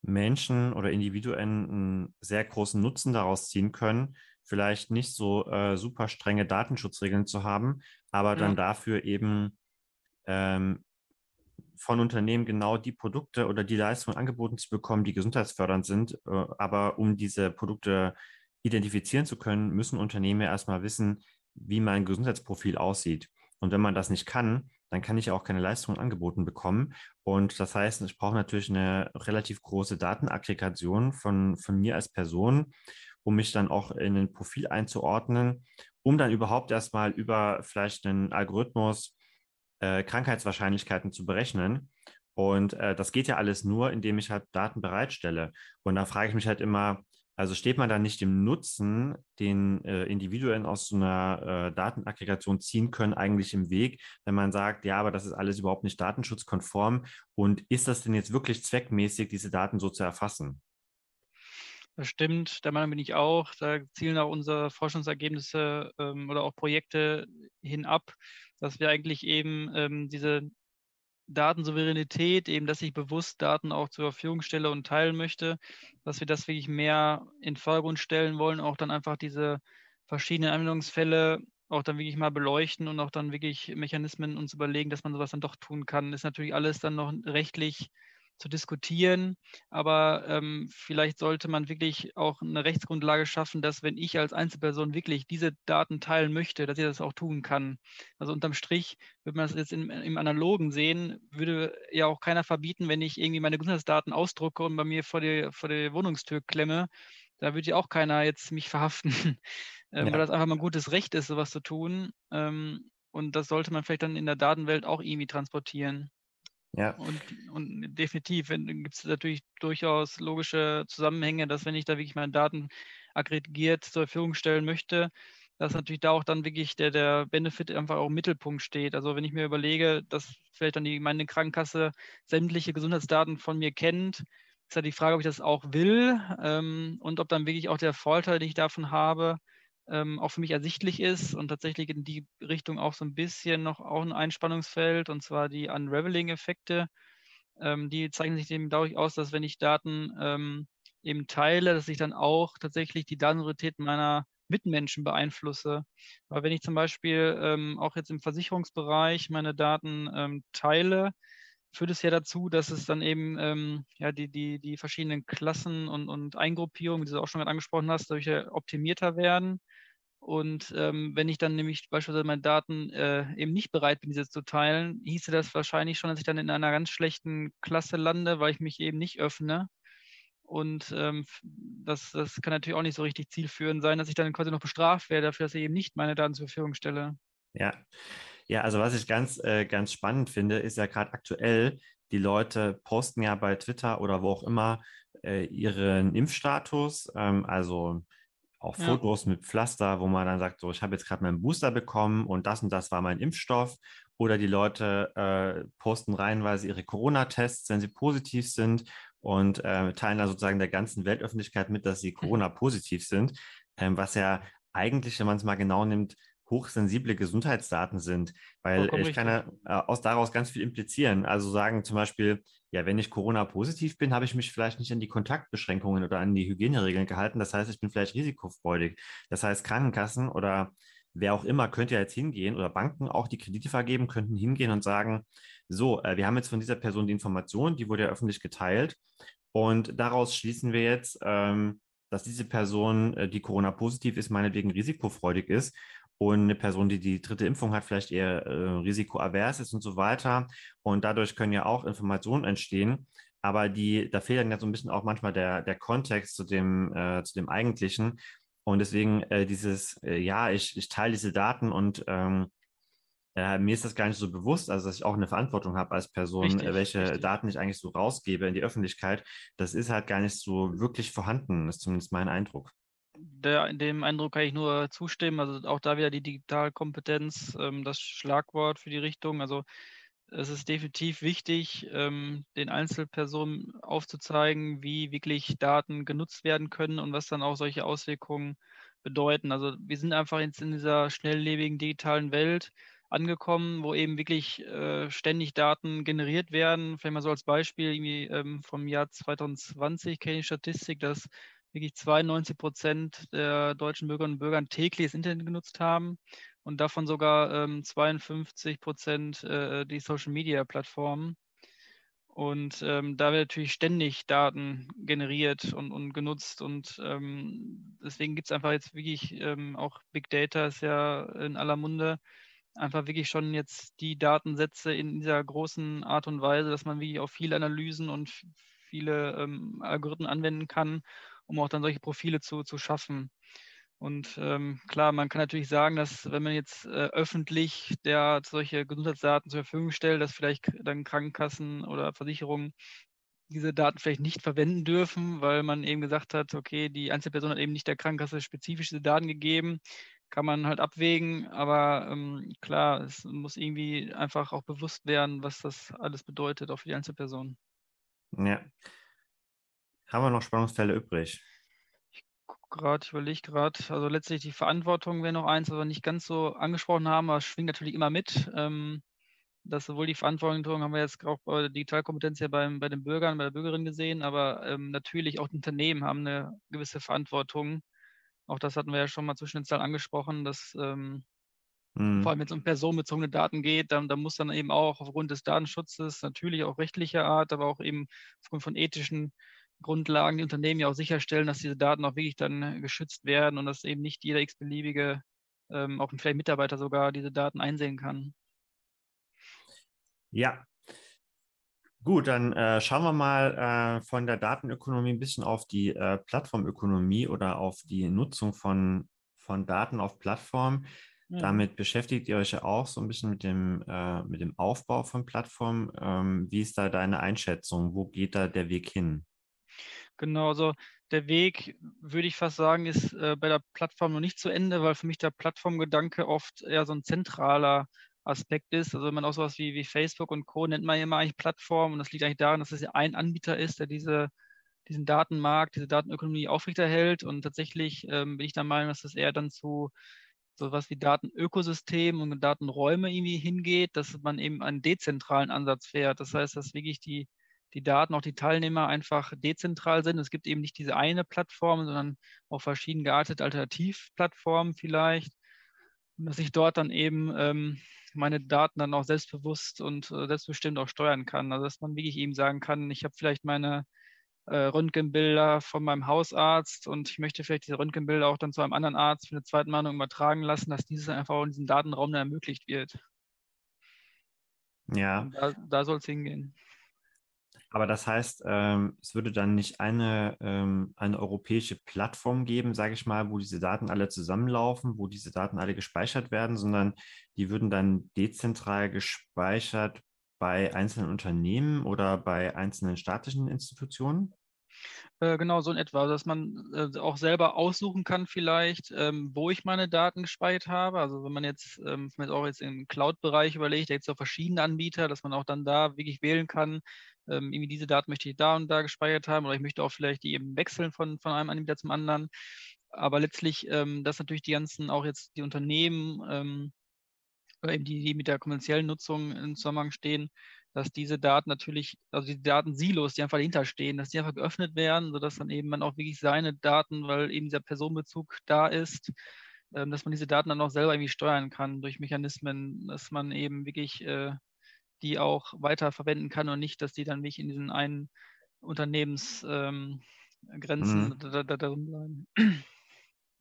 Menschen oder Individuen einen sehr großen Nutzen daraus ziehen können, vielleicht nicht so äh, super strenge Datenschutzregeln zu haben, aber dann dafür eben ähm, von Unternehmen genau die Produkte oder die Leistungen angeboten zu bekommen, die gesundheitsfördernd sind. Äh, aber um diese Produkte identifizieren zu können, müssen Unternehmen ja erstmal wissen, wie mein Gesundheitsprofil aussieht. Und wenn man das nicht kann, dann kann ich auch keine Leistungen angeboten bekommen. Und das heißt, ich brauche natürlich eine relativ große Datenaggregation von, von mir als Person um mich dann auch in ein Profil einzuordnen, um dann überhaupt erstmal über vielleicht einen Algorithmus äh, Krankheitswahrscheinlichkeiten zu berechnen. Und äh, das geht ja alles nur, indem ich halt Daten bereitstelle. Und da frage ich mich halt immer, Also steht man da nicht im Nutzen, den äh, Individuen aus so einer äh, Datenaggregation ziehen können, eigentlich im Weg, wenn man sagt, ja, aber das ist alles überhaupt nicht datenschutzkonform und ist das denn jetzt wirklich zweckmäßig, diese Daten so zu erfassen? Das stimmt, der Meinung bin ich auch. Da zielen auch unsere Forschungsergebnisse ähm, oder auch Projekte hinab, dass wir eigentlich eben ähm, diese Datensouveränität, eben, dass ich bewusst Daten auch zur Verfügung stelle und teilen möchte, dass wir das wirklich mehr in den Vordergrund stellen wollen, auch dann einfach diese verschiedenen Anwendungsfälle auch dann wirklich mal beleuchten und auch dann wirklich Mechanismen uns überlegen, dass man sowas dann doch tun kann. Ist natürlich alles dann noch rechtlich zu diskutieren. Aber ähm, vielleicht sollte man wirklich auch eine Rechtsgrundlage schaffen, dass wenn ich als Einzelperson wirklich diese Daten teilen möchte, dass ich das auch tun kann. Also unterm Strich, wenn man das jetzt im, im Analogen sehen, würde ja auch keiner verbieten, wenn ich irgendwie meine Gesundheitsdaten ausdrucke und bei mir vor die, vor die Wohnungstür klemme, da würde ja auch keiner jetzt mich verhaften, ähm, ja. weil das einfach mal ein gutes Recht ist, sowas zu tun. Ähm, und das sollte man vielleicht dann in der Datenwelt auch irgendwie transportieren. Ja. Und, und definitiv gibt es natürlich durchaus logische Zusammenhänge, dass wenn ich da wirklich meine Daten aggregiert zur Verfügung stellen möchte, dass natürlich da auch dann wirklich der, der Benefit einfach auch im Mittelpunkt steht. Also wenn ich mir überlege, dass vielleicht dann die, meine Krankenkasse sämtliche Gesundheitsdaten von mir kennt, ist ja die Frage, ob ich das auch will ähm, und ob dann wirklich auch der Vorteil, den ich davon habe, ähm, auch für mich ersichtlich ist und tatsächlich in die Richtung auch so ein bisschen noch auch ein Einspannungsfeld und zwar die Unraveling-Effekte. Ähm, die zeichnen sich eben dadurch aus, dass wenn ich Daten ähm, eben teile, dass ich dann auch tatsächlich die Datenautorität meiner Mitmenschen beeinflusse. Weil wenn ich zum Beispiel ähm, auch jetzt im Versicherungsbereich meine Daten ähm, teile, führt es ja dazu, dass es dann eben ähm, ja, die, die, die verschiedenen Klassen und, und Eingruppierungen, die du auch schon mal angesprochen hast, dadurch optimierter werden. Und ähm, wenn ich dann nämlich beispielsweise meine Daten äh, eben nicht bereit bin, diese zu teilen, hieße das wahrscheinlich schon, dass ich dann in einer ganz schlechten Klasse lande, weil ich mich eben nicht öffne. Und ähm, das, das kann natürlich auch nicht so richtig zielführend sein, dass ich dann quasi noch bestraft werde dafür, dass ich eben nicht meine Daten zur Verfügung stelle. Ja, ja, also was ich ganz, äh, ganz spannend finde, ist ja gerade aktuell, die Leute posten ja bei Twitter oder wo auch immer äh, ihren Impfstatus, ähm, also auch ja. Fotos mit Pflaster, wo man dann sagt, so, ich habe jetzt gerade meinen Booster bekommen und das und das war mein Impfstoff. Oder die Leute äh, posten reihenweise ihre Corona-Tests, wenn sie positiv sind und äh, teilen dann sozusagen der ganzen Weltöffentlichkeit mit, dass sie Corona-positiv sind, ähm, was ja eigentlich, wenn man es mal genau nimmt, hochsensible Gesundheitsdaten sind, weil ich kann ja äh, aus daraus ganz viel implizieren. Also sagen zum Beispiel, ja, wenn ich Corona-positiv bin, habe ich mich vielleicht nicht an die Kontaktbeschränkungen oder an die Hygieneregeln gehalten. Das heißt, ich bin vielleicht risikofreudig. Das heißt, Krankenkassen oder wer auch immer könnte ja jetzt hingehen oder Banken auch die Kredite vergeben, könnten hingehen und sagen, so, äh, wir haben jetzt von dieser Person die Information, die wurde ja öffentlich geteilt und daraus schließen wir jetzt, ähm, dass diese Person, äh, die Corona-positiv ist, meinetwegen risikofreudig ist und eine Person, die die dritte Impfung hat, vielleicht eher äh, risikoavers ist und so weiter. Und dadurch können ja auch Informationen entstehen. Aber die, da fehlt dann ja so ein bisschen auch manchmal der, der Kontext zu dem, äh, zu dem Eigentlichen. Und deswegen äh, dieses, äh, ja, ich, ich teile diese Daten und ähm, äh, mir ist das gar nicht so bewusst, also dass ich auch eine Verantwortung habe als Person, richtig, welche richtig. Daten ich eigentlich so rausgebe in die Öffentlichkeit. Das ist halt gar nicht so wirklich vorhanden, ist zumindest mein Eindruck der, dem Eindruck kann ich nur zustimmen. Also auch da wieder die Digitalkompetenz, ähm, das Schlagwort für die Richtung. Also es ist definitiv wichtig, ähm, den Einzelpersonen aufzuzeigen, wie wirklich Daten genutzt werden können und was dann auch solche Auswirkungen bedeuten. Also wir sind einfach jetzt in dieser schnelllebigen digitalen Welt angekommen, wo eben wirklich äh, ständig Daten generiert werden. Vielleicht mal so als Beispiel irgendwie ähm, vom Jahr 2020 kenne ich Statistik, dass wirklich 92 Prozent der deutschen Bürgerinnen und Bürger täglich das Internet genutzt haben und davon sogar ähm, 52 Prozent äh, die Social Media Plattformen. Und ähm, da wird natürlich ständig Daten generiert und, und genutzt. Und ähm, deswegen gibt es einfach jetzt wirklich ähm, auch Big Data ist ja in aller Munde. Einfach wirklich schon jetzt die Datensätze in dieser großen Art und Weise, dass man wirklich auch viele Analysen und viele ähm, Algorithmen anwenden kann um auch dann solche Profile zu, zu schaffen. Und ähm, klar, man kann natürlich sagen, dass wenn man jetzt äh, öffentlich der solche Gesundheitsdaten zur Verfügung stellt, dass vielleicht dann Krankenkassen oder Versicherungen diese Daten vielleicht nicht verwenden dürfen, weil man eben gesagt hat, okay, die Einzelperson hat eben nicht der Krankenkasse spezifische Daten gegeben. Kann man halt abwägen, aber ähm, klar, es muss irgendwie einfach auch bewusst werden, was das alles bedeutet, auch für die Einzelperson. Ja. Haben wir noch Spannungsfälle übrig? Ich gucke gerade, ich überlege gerade. Also letztlich die Verantwortung wäre noch eins, was wir nicht ganz so angesprochen haben, aber es schwingt natürlich immer mit. Ähm, dass sowohl die Verantwortung haben wir jetzt auch bei der Digitalkompetenz ja beim, bei den Bürgern, bei der Bürgerin gesehen, aber ähm, natürlich auch die Unternehmen haben eine gewisse Verantwortung. Auch das hatten wir ja schon mal zwischen den Zahlen angesprochen, dass ähm, mhm. vor allem wenn es um personenbezogene Daten geht, dann, dann muss dann eben auch aufgrund des Datenschutzes, natürlich auch rechtlicher Art, aber auch eben aufgrund von ethischen Grundlagen die Unternehmen ja auch sicherstellen, dass diese Daten auch wirklich dann geschützt werden und dass eben nicht jeder x-beliebige, ähm, auch vielleicht Mitarbeiter sogar, diese Daten einsehen kann. Ja. Gut, dann äh, schauen wir mal äh, von der Datenökonomie ein bisschen auf die äh, Plattformökonomie oder auf die Nutzung von, von Daten auf Plattformen. Mhm. Damit beschäftigt ihr euch ja auch so ein bisschen mit dem, äh, mit dem Aufbau von Plattformen. Ähm, wie ist da deine Einschätzung? Wo geht da der Weg hin? Genau, also der Weg, würde ich fast sagen, ist äh, bei der Plattform noch nicht zu Ende, weil für mich der Plattformgedanke oft eher so ein zentraler Aspekt ist. Also wenn man auch sowas wie, wie Facebook und Co. nennt man ja immer eigentlich Plattform und das liegt eigentlich daran, dass es ja ein Anbieter ist, der diese, diesen Datenmarkt, diese Datenökonomie aufrechterhält und tatsächlich ähm, bin ich der Meinung, dass das eher dann zu sowas wie Datenökosystem und Datenräume irgendwie hingeht, dass man eben einen dezentralen Ansatz fährt. Das heißt, dass wirklich die, die Daten, auch die Teilnehmer einfach dezentral sind. Es gibt eben nicht diese eine Plattform, sondern auch verschieden geartete Alternativplattformen vielleicht. Und dass ich dort dann eben ähm, meine Daten dann auch selbstbewusst und äh, selbstbestimmt auch steuern kann. Also dass man wirklich eben sagen kann, ich habe vielleicht meine äh, Röntgenbilder von meinem Hausarzt und ich möchte vielleicht diese Röntgenbilder auch dann zu einem anderen Arzt für eine zweite Meinung übertragen lassen, dass dieses einfach in diesem Datenraum dann ermöglicht wird. Ja. da, da soll es hingehen. Aber das heißt, ähm, es würde dann nicht eine, ähm, eine europäische Plattform geben, sage ich mal, wo diese Daten alle zusammenlaufen, wo diese Daten alle gespeichert werden, sondern die würden dann dezentral gespeichert bei einzelnen Unternehmen oder bei einzelnen staatlichen Institutionen? Äh, genau, so in etwa, also, dass man äh, auch selber aussuchen kann vielleicht, ähm, wo ich meine Daten gespeichert habe. Also wenn man jetzt, ähm, wenn man auch jetzt im Cloud-Bereich überlegt, da gibt es auch verschiedene Anbieter, dass man auch dann da wirklich wählen kann, ähm, irgendwie diese Daten möchte ich da und da gespeichert haben oder ich möchte auch vielleicht die eben wechseln von, von einem Anbieter zum anderen. Aber letztlich, ähm, dass natürlich die ganzen, auch jetzt die Unternehmen, ähm, oder eben die, die mit der kommerziellen Nutzung in Zusammenhang stehen, dass diese Daten natürlich, also die Datensilos, die einfach dahinter stehen, dass die einfach geöffnet werden, sodass dann eben man auch wirklich seine Daten, weil eben dieser Personenbezug da ist, ähm, dass man diese Daten dann auch selber irgendwie steuern kann durch Mechanismen, dass man eben wirklich äh, die auch weiter verwenden kann und nicht, dass die dann nicht in diesen einen Unternehmensgrenzen ähm, mhm. da, da, darin bleiben.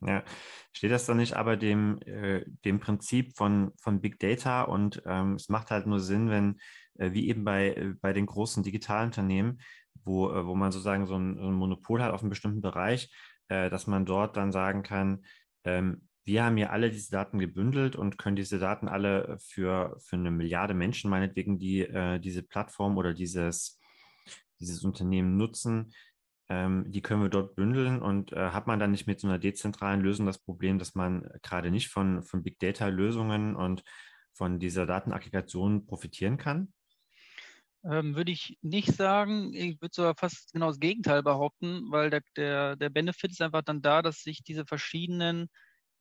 Ja, steht das dann nicht aber dem, äh, dem Prinzip von, von Big Data und ähm, es macht halt nur Sinn, wenn, äh, wie eben bei, äh, bei den großen Digitalunternehmen, wo, äh, wo man sozusagen so ein, so ein, Monopol hat auf einem bestimmten Bereich, äh, dass man dort dann sagen kann, ähm, wir haben ja alle diese Daten gebündelt und können diese Daten alle für, für eine Milliarde Menschen meinetwegen, die äh, diese Plattform oder dieses, dieses Unternehmen nutzen, ähm, die können wir dort bündeln und äh, hat man dann nicht mit so einer dezentralen Lösung das Problem, dass man gerade nicht von, von Big Data Lösungen und von dieser Datenaggregation profitieren kann? Ähm, würde ich nicht sagen. Ich würde sogar fast genau das Gegenteil behaupten, weil der, der, der Benefit ist einfach dann da, dass sich diese verschiedenen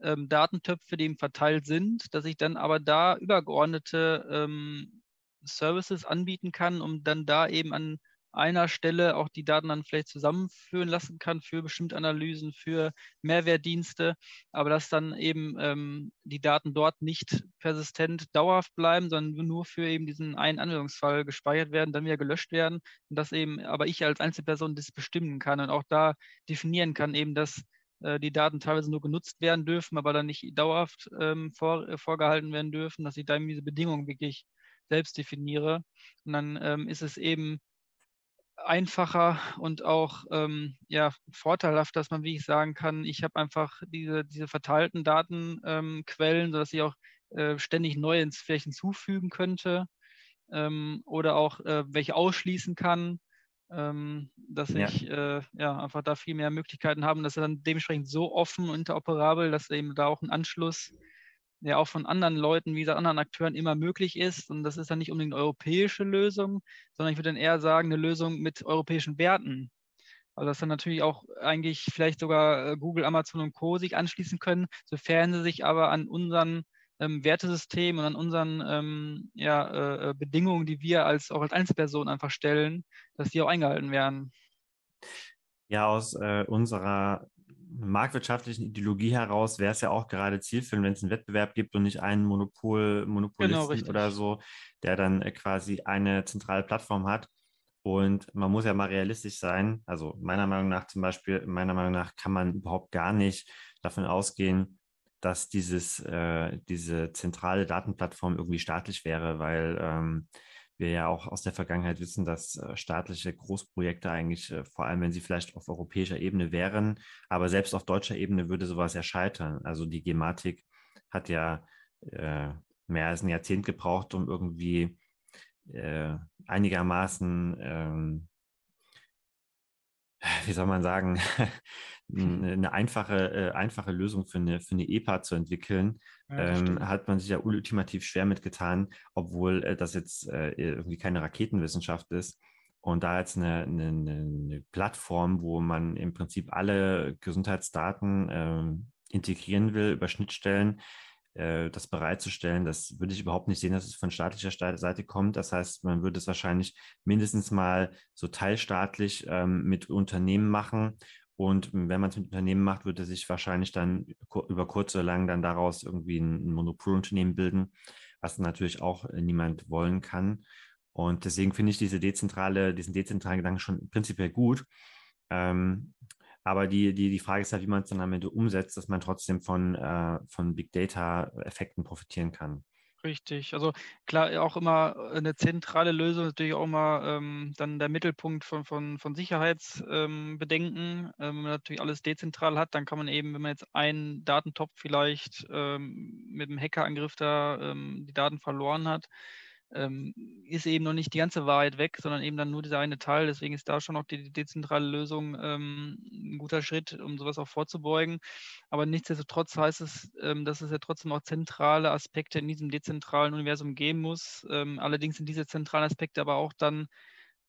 ähm, Datentöpfe, die eben verteilt sind, dass ich dann aber da übergeordnete ähm, Services anbieten kann, um dann da eben an einer Stelle auch die Daten dann vielleicht zusammenführen lassen kann für bestimmte Analysen, für Mehrwertdienste, aber dass dann eben ähm, die Daten dort nicht persistent dauerhaft bleiben, sondern nur für eben diesen einen Anwendungsfall gespeichert werden, dann wieder gelöscht werden und dass eben aber ich als Einzelperson das bestimmen kann und auch da definieren kann eben, dass äh, die Daten teilweise nur genutzt werden dürfen, aber dann nicht dauerhaft ähm, vor, äh, vorgehalten werden dürfen, dass ich dann diese Bedingungen wirklich selbst definiere. Und dann ähm, ist es eben einfacher und auch ähm, ja, vorteilhaft, dass man, wie ich sagen kann, ich habe einfach diese, diese verteilten Datenquellen, ähm, sodass ich auch äh, ständig neue ins vielleicht hinzufügen könnte ähm, oder auch äh, welche ausschließen kann ähm, dass ja. ich äh, ja einfach da viel mehr Möglichkeiten habe, dass er dann dementsprechend so offen und interoperabel, dass eben da auch ein Anschluss ja auch von anderen Leuten, wie gesagt, anderen Akteuren immer möglich ist. Und das ist dann nicht unbedingt eine europäische Lösung, sondern ich würde dann eher sagen, eine Lösung mit europäischen Werten. Also dass dann natürlich auch eigentlich vielleicht sogar äh, Google, Amazon und Co. sich anschließen können, sofern sie sich aber an unseren ähm, Wertesystem und an unseren ähm, ja, äh, äh, Bedingungen, die wir als auch als Einzelperson einfach stellen, dass die auch eingehalten werden. Ja, aus äh, unserer marktwirtschaftlichen Ideologie heraus wäre es ja auch gerade zielführend, wenn es einen Wettbewerb gibt und nicht einen Monopol, Monopolisten genau, oder so, der dann äh, quasi eine zentrale Plattform hat. Und man muss ja mal realistisch sein. Also meiner Meinung nach zum Beispiel, meiner Meinung nach kann man überhaupt gar nicht davon ausgehen, dass dieses, äh, diese zentrale Datenplattform irgendwie staatlich wäre, weil ähm, wir ja auch aus der Vergangenheit wissen, dass äh, staatliche Großprojekte eigentlich, äh, vor allem wenn sie vielleicht auf europäischer Ebene wären, aber selbst auf deutscher Ebene würde sowas ja scheitern. Also die Gematik hat ja äh, mehr als ein Jahrzehnt gebraucht, um irgendwie äh, einigermaßen ähm, wie soll man sagen, eine einfache, äh, einfache Lösung für eine, für eine EPA zu entwickeln, ja, ähm, hat man sich ja ultimativ schwer mitgetan, obwohl äh, das jetzt äh, irgendwie keine Raketenwissenschaft ist. Und da jetzt eine, eine, eine, Plattform, wo man im Prinzip alle Gesundheitsdaten ähm, integrieren will über Schnittstellen, äh, das bereitzustellen. Das würde ich überhaupt nicht sehen, dass es von staatlicher Seite kommt. Das heißt, man würde es wahrscheinlich mindestens mal so teilstaatlich ähm, mit Unternehmen machen. Und wenn man es mit Unternehmen macht, würde sich wahrscheinlich dann über kurz oder lang dann daraus irgendwie ein Monopolunternehmen bilden, was natürlich auch äh, niemand wollen kann. Und deswegen finde ich diese dezentrale, diesen dezentralen Gedanken schon prinzipiell gut. Ähm, aber die, die, die Frage ist halt, wie man es dann am Ende umsetzt, dass man trotzdem von, äh, von Big Data-Effekten profitieren kann. Richtig. Also klar, auch immer eine zentrale Lösung, natürlich auch immer ähm, dann der Mittelpunkt von, von, von Sicherheitsbedenken. Ähm, ähm, wenn man natürlich alles dezentral hat, dann kann man eben, wenn man jetzt einen Datentopf vielleicht ähm, mit einem Hackerangriff da ähm, die Daten verloren hat, ähm, ist eben noch nicht die ganze Wahrheit weg, sondern eben dann nur dieser eine Teil. Deswegen ist da schon auch die, dezentrale Lösung ähm, ein guter Schritt, um sowas auch vorzubeugen. Aber nichtsdestotrotz heißt es, ähm, dass es ja trotzdem auch zentrale Aspekte in diesem dezentralen Universum geben muss. Ähm, allerdings sind diese zentralen Aspekte aber auch dann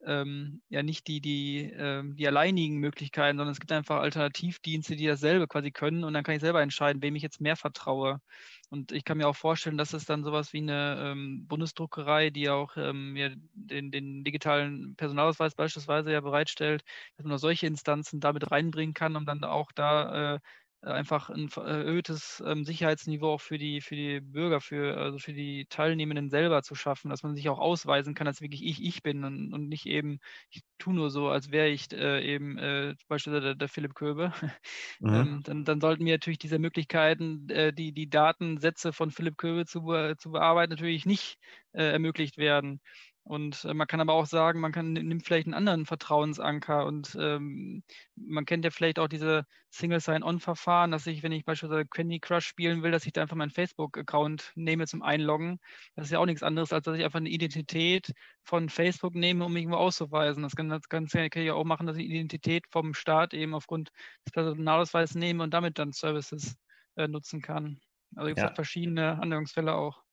ähm, ja nicht die, die, ähm, die alleinigen Möglichkeiten, sondern es gibt einfach Alternativdienste, die dasselbe quasi können und dann kann ich selber entscheiden, wem ich jetzt mehr vertraue. Und ich kann mir auch vorstellen, dass es dann sowas wie eine ähm, Bundesdruckerei, die auch ähm, ja, den, den, digitalen Personalausweis beispielsweise ja bereitstellt, dass man auch solche Instanzen damit reinbringen kann, um dann auch da äh, einfach ein erhöhtes ähm, Sicherheitsniveau auch für die, für die Bürger, für, also für die Teilnehmenden selber zu schaffen, dass man sich auch ausweisen kann, dass wirklich ich ich bin und, und nicht eben, ich tue nur so, als wäre ich äh, eben äh, beispielsweise der, der Philipp Köbe. Mhm. ähm, dann, dann sollten mir natürlich diese Möglichkeiten, äh, die, die Datensätze von Philipp Köbe zu, zu bearbeiten, natürlich nicht äh, ermöglicht werden. Und äh, man kann aber auch sagen, man kann nimmt vielleicht einen anderen Vertrauensanker und ähm, man kennt ja vielleicht auch diese Single Sign-On-Verfahren, dass ich, wenn ich beispielsweise Candy Crush spielen will, dass ich da einfach meinen Facebook-Account nehme zum Einloggen. Das ist ja auch nichts anderes, als dass ich einfach eine Identität von Facebook nehme, um mich irgendwo auszuweisen. Das kann, das kann, kann ich auch machen, dass ich Identität vom Staat eben aufgrund des Personalausweises nehme und damit dann Services äh, nutzen kann. Also gibt es ja. verschiedene Anwendungsfälle auch.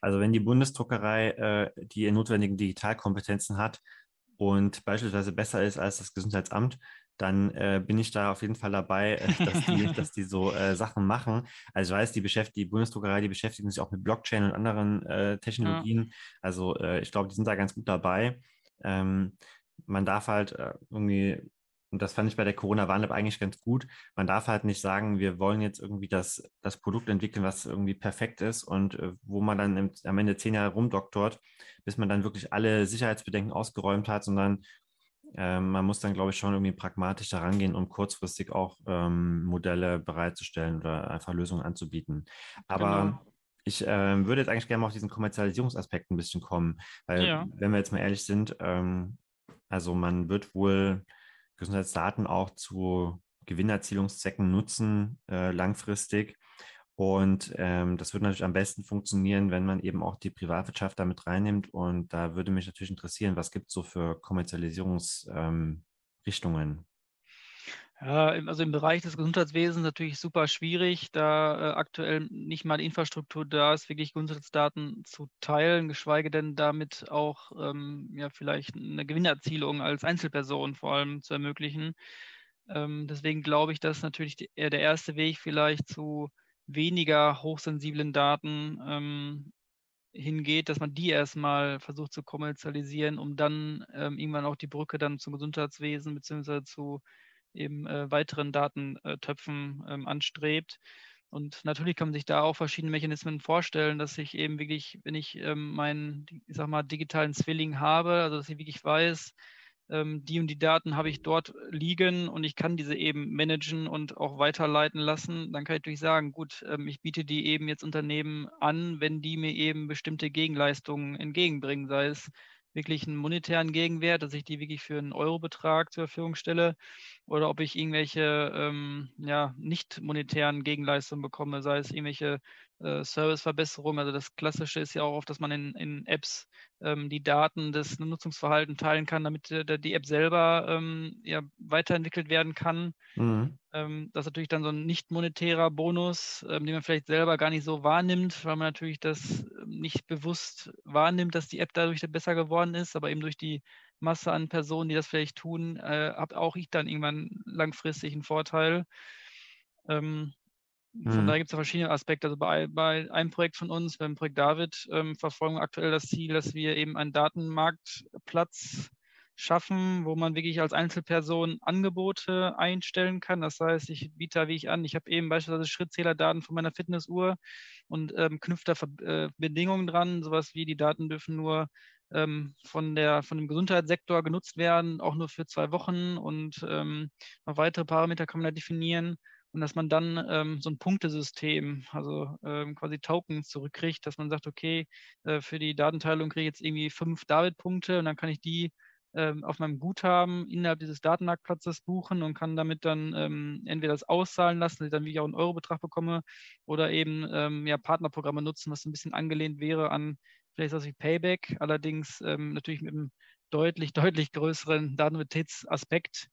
Also wenn die Bundesdruckerei äh, die notwendigen Digitalkompetenzen hat und beispielsweise besser ist als das Gesundheitsamt, dann äh, bin ich da auf jeden Fall dabei, äh, dass, die, dass die so äh, Sachen machen. Also ich weiß, die, beschäft die Bundesdruckerei, die beschäftigen sich auch mit Blockchain und anderen äh, Technologien. Ja. Also äh, ich glaube, die sind da ganz gut dabei. Ähm, man darf halt äh, irgendwie und das fand ich bei der Corona-Warn-App eigentlich ganz gut. Man darf halt nicht sagen, wir wollen jetzt irgendwie das, das Produkt entwickeln, was irgendwie perfekt ist und äh, wo man dann im, am Ende zehn Jahre rumdoktort, bis man dann wirklich alle Sicherheitsbedenken ausgeräumt hat, sondern äh, man muss dann, glaube ich, schon irgendwie pragmatisch daran gehen, um kurzfristig auch ähm, Modelle bereitzustellen oder einfach Lösungen anzubieten. Aber genau. ich äh, würde jetzt eigentlich gerne mal auf diesen Kommerzialisierungsaspekt ein bisschen kommen, weil, ja. wenn wir jetzt mal ehrlich sind, ähm, also man wird wohl Gesundheitsdaten auch zu Gewinnerzielungszwecken nutzen, äh, langfristig. Und ähm, das würde natürlich am besten funktionieren, wenn man eben auch die Privatwirtschaft damit reinnimmt. Und da würde mich natürlich interessieren, was gibt es so für Kommerzialisierungsrichtungen? Ähm, ja, also im Bereich des Gesundheitswesens natürlich super schwierig, da äh, aktuell nicht mal die Infrastruktur da ist, wirklich Gesundheitsdaten zu teilen, geschweige denn damit auch ähm, ja vielleicht eine Gewinnerzielung als Einzelperson vor allem zu ermöglichen. Ähm, deswegen glaube ich, dass natürlich die, der erste Weg vielleicht zu weniger hochsensiblen Daten ähm, hingeht, dass man die erstmal versucht zu kommerzialisieren, um dann ähm, irgendwann auch die Brücke dann zum Gesundheitswesen bzw. zu eben äh, weiteren Datentöpfen ähm, anstrebt. Und natürlich kann man sich da auch verschiedene Mechanismen vorstellen, dass ich eben wirklich, wenn ich ähm, meinen, ich sag mal, digitalen Zwilling habe, also dass ich wirklich weiß, ähm, die und die Daten habe ich dort liegen und ich kann diese eben managen und auch weiterleiten lassen, dann kann ich natürlich sagen, gut, ähm, ich biete die eben jetzt Unternehmen an, wenn die mir eben bestimmte Gegenleistungen entgegenbringen, sei es wirklich einen monetären Gegenwert, dass ich die wirklich für einen Eurobetrag zur Verfügung stelle? Oder ob ich irgendwelche ähm, ja, nicht monetären Gegenleistungen bekomme, sei es irgendwelche äh, Serviceverbesserungen. Also das Klassische ist ja auch oft, dass man in, in Apps ähm, die Daten des Nutzungsverhaltens teilen kann, damit äh, die App selber ähm, ja, weiterentwickelt werden kann. Mhm. Ähm, das ist natürlich dann so ein nicht monetärer Bonus, ähm, den man vielleicht selber gar nicht so wahrnimmt, weil man natürlich das ähm, nicht bewusst wahrnimmt, dass die App dadurch besser geworden ist, aber eben durch die Masse an Personen, die das vielleicht tun, äh, habe auch ich dann irgendwann langfristig einen Vorteil. Ähm, von mhm. daher gibt es verschiedene Aspekte. Also bei, bei, einem Projekt von uns, beim Projekt David, ähm, verfolgen wir aktuell das Ziel, dass wir eben einen Datenmarktplatz schaffen, wo man wirklich als Einzelperson Angebote einstellen kann. Das heißt, ich biete da wie ich an, ich habe eben beispielsweise Schrittzählerdaten von meiner Fitnessuhr und ähm, knüpft da äh, Bedingungen dran, sowas wie die Daten dürfen nur ähm, von, der, von dem Gesundheitssektor genutzt werden, auch nur für zwei Wochen und ähm, noch weitere Parameter kann man da definieren und dass man dann ähm, so ein Punktesystem, also ähm, quasi Tokens zurückkriegt, dass man sagt, okay, äh, für die Datenteilung kriege ich jetzt irgendwie fünf David-Punkte und dann kann ich die ähm, auf meinem Guthaben innerhalb dieses Datenmarktplatzes buchen und kann damit dann ähm, entweder das auszahlen lassen, dass ich dann wirklich auch einen Eurobetrag bekomme oder eben ähm, ja, Partnerprogramme nutzen, was ein bisschen angelehnt wäre an vielleicht was wie Payback, allerdings ähm, natürlich mit einem deutlich, deutlich größeren Datenqualitätsaspekt,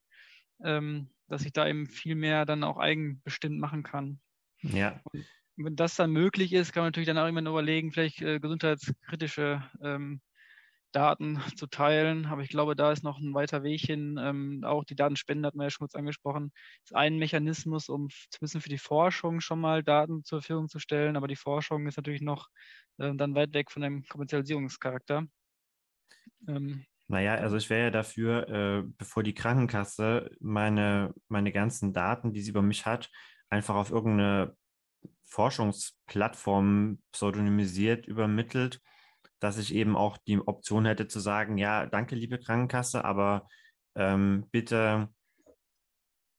ähm, dass ich da eben viel mehr dann auch eigenbestimmt machen kann. Ja. Und wenn das dann möglich ist, kann man natürlich dann auch immer überlegen, vielleicht äh, gesundheitskritische ähm, Daten zu teilen. Aber ich glaube, da ist noch ein weiter Weg hin. Ähm, auch die Datenspende hat man ja schon kurz angesprochen. Ist ein Mechanismus, um zumindest für die Forschung schon mal Daten zur Verfügung zu stellen. Aber die Forschung ist natürlich noch äh, dann weit weg von dem Kommerzialisierungscharakter. Ähm, naja, also ich wäre ja dafür, äh, bevor die Krankenkasse meine, meine ganzen Daten, die sie über mich hat, einfach auf irgendeine Forschungsplattform pseudonymisiert übermittelt dass ich eben auch die Option hätte zu sagen, ja, danke, liebe Krankenkasse, aber ähm, bitte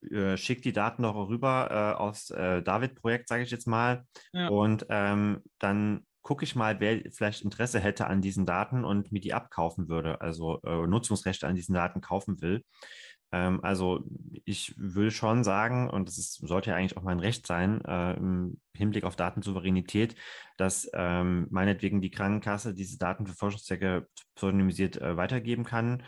äh, schickt die Daten doch rüber äh, aus äh, David-Projekt, sage ich jetzt mal. Ja. Und ähm, dann gucke ich mal, wer vielleicht Interesse hätte an diesen Daten und mir die abkaufen würde, also äh, Nutzungsrechte an diesen Daten kaufen will. Ähm, also ich will schon sagen, und das ist, sollte ja eigentlich auch mein Recht sein, äh, im Hinblick auf Datensouveränität, dass ähm, meinetwegen die Krankenkasse diese Daten für Forschungszwecke pseudonymisiert äh, weitergeben kann,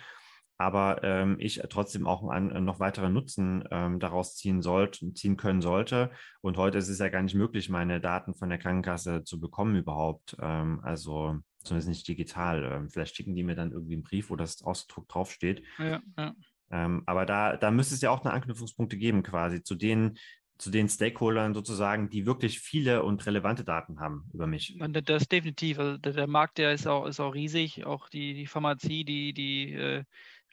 aber ähm, ich trotzdem auch an, äh, noch weitere Nutzen ähm, daraus ziehen sollte, ziehen können sollte. Und heute ist es ja gar nicht möglich, meine Daten von der Krankenkasse zu bekommen überhaupt. Ähm, also zumindest nicht digital. Ähm, vielleicht schicken die mir dann irgendwie einen Brief, wo das ausgedruckt draufsteht. Ja, ja. Ähm, aber da, da müsste es ja auch eine Anknüpfungspunkte geben, quasi, zu den, zu den Stakeholdern sozusagen, die wirklich viele und relevante Daten haben über mich. Das definitiv. Also der, der Markt, der ist auch, ist auch riesig. Auch die, die Pharmazie, die, die äh,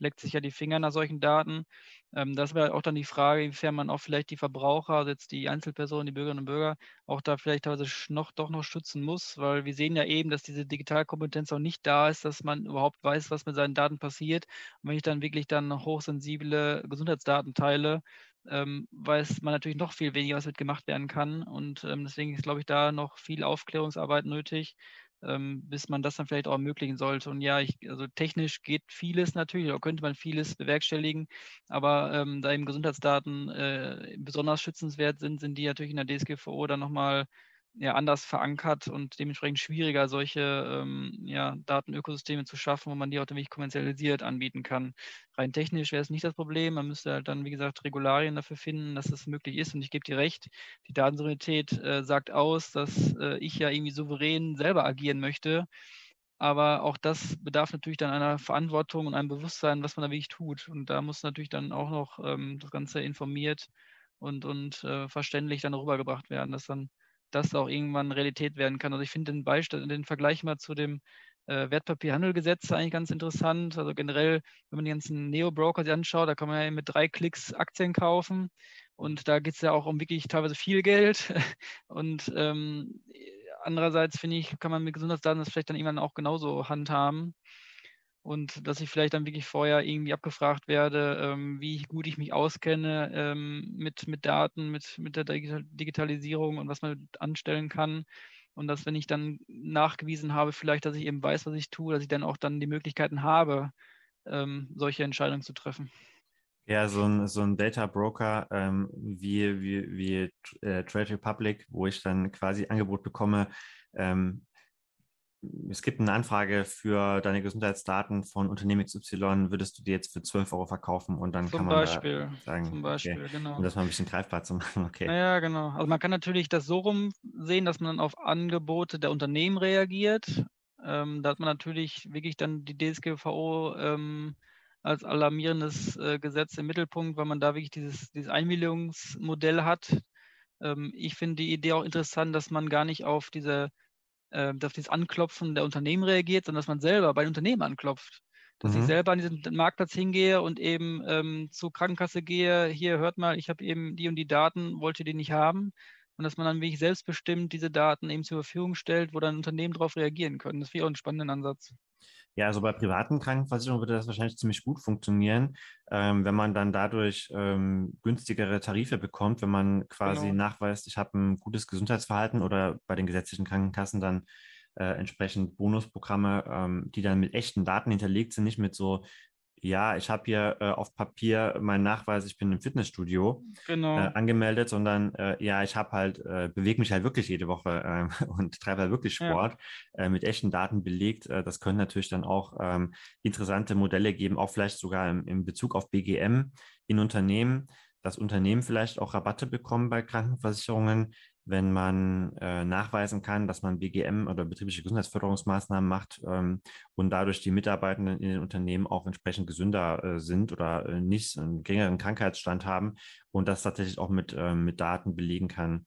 leckt sich ja die Finger nach solchen Daten. Ähm, das wäre auch dann die Frage, inwiefern man auch vielleicht die Verbraucher, also jetzt die Einzelpersonen, die Bürgerinnen und Bürger, auch da vielleicht teilweise noch, doch noch schützen muss, weil wir sehen ja eben, dass diese Digitalkompetenz auch nicht da ist, dass man überhaupt weiß, was mit seinen Daten passiert. Und wenn ich dann wirklich dann hochsensible Gesundheitsdaten teile, ähm, weiß man natürlich noch viel weniger, was mit gemacht werden kann. Und ähm, deswegen ist, glaube ich, da noch viel Aufklärungsarbeit nötig, bis man das dann vielleicht auch ermöglichen sollte. Und ja, ich, also technisch geht vieles natürlich, oder könnte man vieles bewerkstelligen, aber ähm, da eben Gesundheitsdaten äh, besonders schützenswert sind, sind die natürlich in der DSGVO dann nochmal ja, anders verankert und dementsprechend schwieriger, solche ähm, ja, Datenökosysteme zu schaffen, wo man die auch wirklich kommerzialisiert anbieten kann. Rein technisch wäre es nicht das Problem. Man müsste halt dann, wie gesagt, Regularien dafür finden, dass es möglich ist. Und ich gebe dir recht, die Datensouveränität äh, sagt aus, dass äh, ich ja irgendwie souverän selber agieren möchte. Aber auch das bedarf natürlich dann einer Verantwortung und einem Bewusstsein, was man da wirklich tut. Und da muss natürlich dann auch noch ähm, das Ganze informiert und, und äh, verständlich dann rübergebracht werden, dass dann das auch irgendwann Realität werden kann. Also ich finde den, Beistand, den Vergleich mal zu dem äh, Wertpapierhandelgesetz eigentlich ganz interessant. Also generell, wenn man die ganzen Neo-Broker sich anschaut, da kann man ja mit drei Klicks Aktien kaufen. Und da geht es ja auch um wirklich teilweise viel Geld. Und ähm, andererseits finde ich, kann man mit Gesundheitsdaten das vielleicht dann irgendwann auch genauso handhaben und dass ich vielleicht dann wirklich vorher irgendwie abgefragt werde, ähm, wie gut ich mich auskenne ähm, mit, mit Daten, mit, mit der Digitalisierung und was man anstellen kann. Und dass, wenn ich dann nachgewiesen habe, vielleicht, dass ich eben weiß, was ich tue, dass ich dann auch dann die Möglichkeiten habe, ähm, solche Entscheidungen zu treffen. Ja, so ein, so ein Data Broker ähm, wie, wie, wie äh, Trade Republic, wo ich dann quasi Angebot bekomme, ähm, es gibt eine Anfrage für deine Gesundheitsdaten von Unternehmen XY, würdest du die jetzt für 12 Euro verkaufen und dann zum kann man Beispiel, sagen, zum Beispiel, okay, genau. um das mal ein bisschen greifbar zu machen. Okay. Ja, genau. Also man kann natürlich das so rum sehen, dass man dann auf Angebote der Unternehmen reagiert. Ähm, da hat man natürlich wirklich dann die DSGVO ähm, als alarmierendes äh, Gesetz im Mittelpunkt, weil man da wirklich dieses, dieses Einwilligungsmodell hat. Ähm, ich finde die Idee auch interessant, dass man gar nicht auf diese auf dieses Anklopfen der Unternehmen reagiert, sondern dass man selber bei den Unternehmen anklopft. Dass mhm. ich selber an diesen Marktplatz hingehe und eben ähm, zur Krankenkasse gehe, hier hört mal, ich habe eben die und die Daten, wollt ihr die nicht haben? Und dass man dann wirklich selbstbestimmt diese Daten eben zur Verfügung stellt, wo dann Unternehmen darauf reagieren können. Das wäre auch ein spannender Ansatz. Ja, also bei privaten Krankenversicherungen würde das wahrscheinlich ziemlich gut funktionieren, ähm, wenn man dann dadurch ähm, günstigere Tarife bekommt, wenn man quasi genau. nachweist, ich habe ein gutes Gesundheitsverhalten oder bei den gesetzlichen Krankenkassen dann äh, entsprechend Bonusprogramme, ähm, die dann mit echten Daten hinterlegt sind, nicht mit so ja, ich habe hier äh, auf Papier meinen Nachweis, ich bin im Fitnessstudio genau. äh, angemeldet, sondern äh, ja, ich habe halt, äh, bewege mich halt wirklich jede Woche ähm, und treibe halt wirklich Sport ja. Äh, mit echten Daten belegt. Äh, das können natürlich dann auch ähm, interessante Modelle geben, auch vielleicht sogar im, im Bezug auf BGM in Unternehmen, dass Unternehmen vielleicht auch Rabatte bekommen bei Krankenversicherungen, wenn man äh, nachweisen kann, dass man BGM oder betriebliche Gesundheitsförderungsmaßnahmen macht ähm, und dadurch die Mitarbeitenden in den Unternehmen auch entsprechend gesünder äh, sind oder äh, nicht einen geringeren Krankheitsstand haben und das tatsächlich auch mit, ähm, mit Daten belegen kann.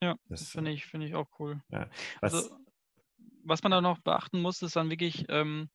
Ja, das, finde ich, find ich auch cool. Ja. Was, also, was man da noch beachten muss, ist dann wirklich, ähm,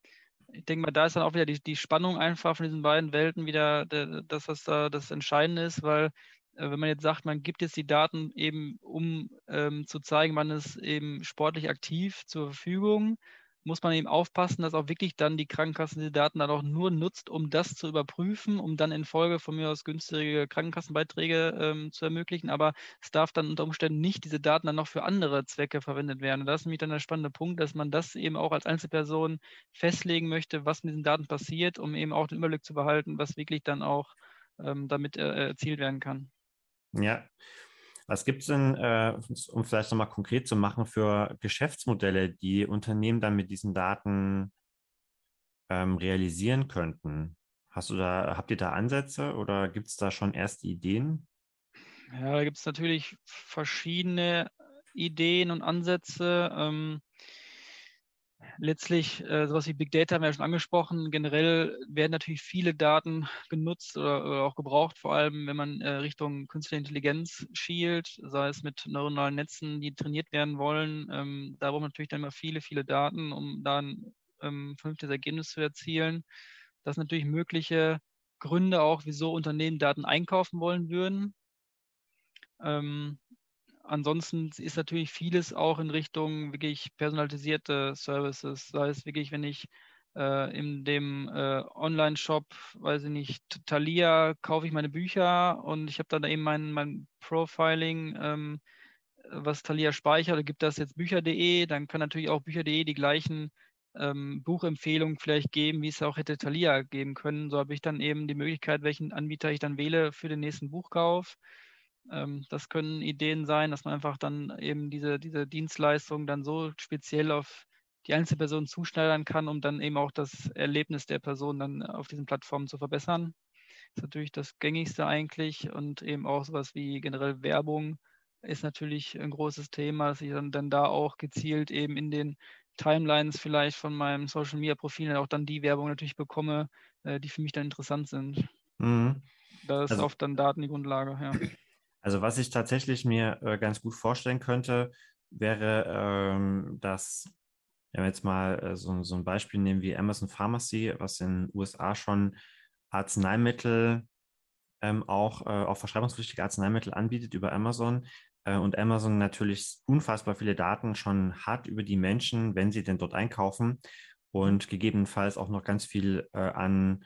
ich denke mal, da ist dann auch wieder die, die Spannung einfach von diesen beiden Welten wieder der, das, da das Entscheidende ist, weil wenn man jetzt sagt, man gibt jetzt die Daten eben, um ähm, zu zeigen, man ist eben sportlich aktiv zur Verfügung, muss man eben aufpassen, dass auch wirklich dann die Krankenkasse die Daten dann auch nur nutzt, um das zu überprüfen, um dann in Folge von mir aus günstige Krankenkassenbeiträge ähm, zu ermöglichen. Aber es darf dann unter Umständen nicht diese Daten dann noch für andere Zwecke verwendet werden. Und das ist nämlich dann der spannende Punkt, dass man das eben auch als Einzelperson festlegen möchte, was mit diesen Daten passiert, um eben auch den Überblick zu behalten, was wirklich dann auch ähm, damit äh, erzielt werden kann. Ja. Was gibt es denn, äh, um vielleicht nochmal konkret zu machen, für Geschäftsmodelle, die Unternehmen dann mit diesen Daten ähm, realisieren könnten? Hast du da, habt ihr da Ansätze oder gibt es da schon erste Ideen? Ja, da gibt es natürlich verschiedene Ideen und Ansätze. Ähm, letztlich äh, sowas wie Big Data haben wir ja schon angesprochen. Generell werden natürlich viele Daten genutzt oder, oder auch gebraucht, vor allem wenn man äh, Richtung künstliche Intelligenz schielt, sei es mit neuronalen Netzen, die trainiert werden wollen. Ähm, da braucht man natürlich dann immer viele, viele Daten, um da ein ähm, vernünftiges Ergebnis zu erzielen. Das sind natürlich mögliche Gründe auch, wieso Unternehmen Daten einkaufen wollen würden. Ähm, ansonsten ist natürlich vieles auch in Richtung wirklich personalisierte Services, sei es wirklich, wenn ich äh, in dem äh, Online-Shop, weiß ich nicht, Thalia, kaufe ich meine Bücher und ich habe dann eben mein, mein Profiling, ähm, was Thalia speichert, oder gibt das jetzt bücher.de, dann kann natürlich auch bücher.de die gleichen ähm, Buchempfehlungen vielleicht geben, wie es auch hätte Thalia geben können. So habe ich dann eben die Möglichkeit, welchen Anbieter ich dann wähle für den nächsten Buchkauf. Ähm, das können Ideen sein, dass man einfach dann eben diese, diese Dienstleistung dann so speziell auf die Einzelperson zuschneidern kann, um dann eben auch das Erlebnis der Person dann auf diesen Plattformen zu verbessern. Das ist natürlich das gängigste eigentlich und eben auch sowas wie generell Werbung ist natürlich ein großes Thema, dass ich dann, dann da auch gezielt eben in den Timelines vielleicht von meinem Social Media Profil auch dann die Werbung natürlich bekomme, äh, die für mich dann interessant sind. Mhm. Da ist also, oft dann Daten die Grundlage, ja. Also was ich tatsächlich mir äh, ganz gut vorstellen könnte, wäre, ähm, dass wenn wir jetzt mal äh, so, so, ein Beispiel nehmen wie Amazon Pharmacy, was in den USA schon Arzneimittel ähm, auch, äh, auch verschreibungspflichtige Arzneimittel anbietet über Amazon äh, und Amazon natürlich unfassbar viele Daten schon hat über die Menschen, wenn sie denn dort einkaufen und gegebenenfalls auch noch ganz viel äh, an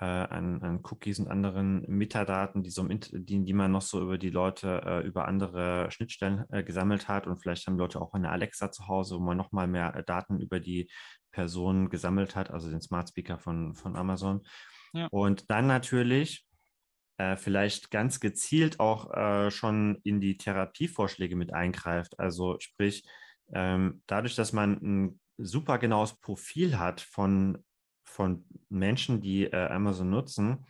äh, an, an, Cookies und anderen Metadaten, die, so die, die, man noch so über die Leute, äh, über andere Schnittstellen äh, gesammelt hat. Und vielleicht haben Leute auch eine Alexa zu Hause, wo man noch mal mehr äh, Daten über die Person gesammelt hat, also den Smart Speaker von, von Amazon. Ja. Und dann natürlich äh, vielleicht ganz gezielt auch äh, schon in die Therapievorschläge mit eingreift. Also sprich, ähm, dadurch, dass man ein super genaues Profil hat von von Menschen, die äh, Amazon nutzen,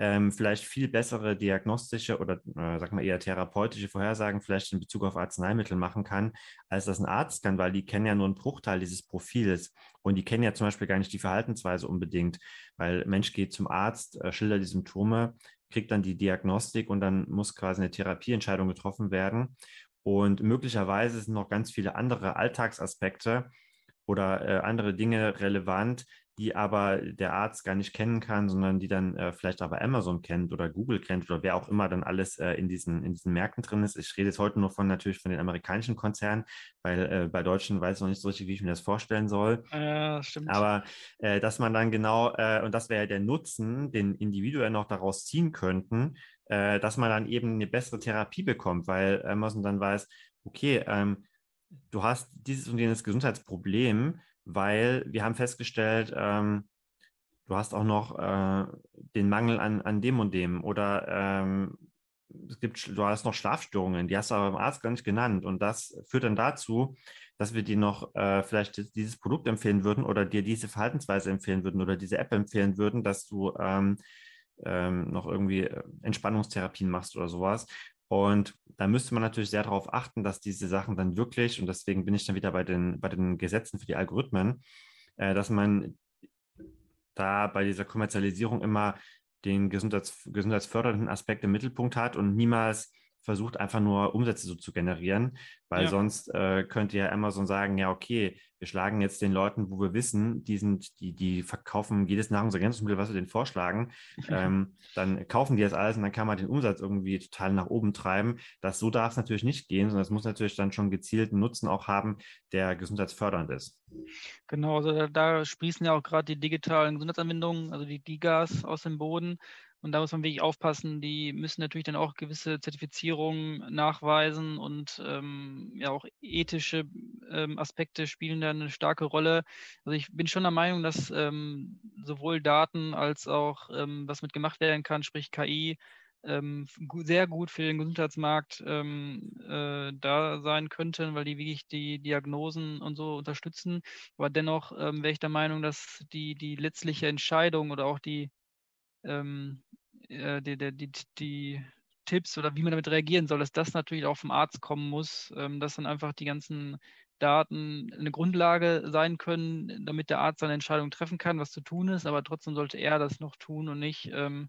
ähm, vielleicht viel bessere diagnostische oder äh, sag mal eher therapeutische Vorhersagen vielleicht in Bezug auf Arzneimittel machen kann, als das ein Arzt kann, weil die kennen ja nur einen Bruchteil dieses Profils und die kennen ja zum Beispiel gar nicht die Verhaltensweise unbedingt, weil Mensch geht zum Arzt, äh, schildert die Symptome, kriegt dann die Diagnostik und dann muss quasi eine Therapieentscheidung getroffen werden. Und möglicherweise sind noch ganz viele andere Alltagsaspekte oder äh, andere Dinge relevant, die aber der Arzt gar nicht kennen kann, sondern die dann äh, vielleicht aber Amazon kennt oder Google kennt oder wer auch immer dann alles äh, in, diesen, in diesen Märkten drin ist. Ich rede jetzt heute nur von natürlich von den amerikanischen Konzernen, weil äh, bei Deutschen weiß ich noch nicht so richtig, wie ich mir das vorstellen soll. Ja, stimmt. Aber äh, dass man dann genau, äh, und das wäre ja der Nutzen, den Individuen noch daraus ziehen könnten, äh, dass man dann eben eine bessere Therapie bekommt, weil Amazon dann weiß, okay, ähm, du hast dieses und jenes Gesundheitsproblem, weil wir haben festgestellt, ähm, du hast auch noch äh, den Mangel an, an dem und dem oder ähm, es gibt, du hast noch Schlafstörungen, die hast du aber beim Arzt gar nicht genannt und das führt dann dazu, dass wir dir noch äh, vielleicht dieses Produkt empfehlen würden oder dir diese Verhaltensweise empfehlen würden oder diese App empfehlen würden, dass du ähm, ähm noch irgendwie äh, Entspannungstherapien machst oder sowas. Und da müsste man natürlich sehr darauf achten, dass diese Sachen dann wirklich, und deswegen bin ich dann wieder bei den, bei den Gesetzen für die Algorithmen, äh, dass man da bei dieser Kommerzialisierung immer den gesundheits, gesundheitsfördernden Aspekt im Mittelpunkt hat und niemals versucht einfach nur Umsätze so zu generieren, weil ja. sonst äh, könnte ja Amazon sagen, ja, okay, wir schlagen jetzt den Leuten, wo wir wissen, die sind, die, die verkaufen jedes Nahrungsergänzungsmittel, was wir denen vorschlagen, ähm, dann kaufen die das alles und dann kann man den Umsatz irgendwie total nach oben treiben. Das so darf es natürlich nicht gehen, sondern es muss natürlich dann schon gezielten Nutzen auch haben, der gesundheitsfördernd ist. Genau, also da, da sprießen ja auch gerade die digitalen Gesundheitsanwendungen, also die DIGAs aus dem Boden. Und da muss man wirklich aufpassen, die müssen natürlich dann auch gewisse Zertifizierungen nachweisen und ähm, ja auch ethische ähm, Aspekte spielen da eine starke Rolle. Also ich bin schon der Meinung, dass ähm, sowohl Daten als auch ähm, was mit gemacht werden kann, sprich KI, ähm, sehr gut für den Gesundheitsmarkt ähm, äh, da sein könnten, weil die wirklich die Diagnosen und so unterstützen. Aber dennoch wäre ich der Meinung, dass die, die letztliche Entscheidung oder auch die ähm, äh, die, die, die, Tipps oder wie man damit reagieren soll, dass das natürlich auch vom Arzt kommen muss, ähm, dass dann einfach die ganzen Daten eine Grundlage sein können, damit der Arzt seine Entscheidung treffen kann, was zu tun ist, aber trotzdem sollte er das noch tun und nicht ähm,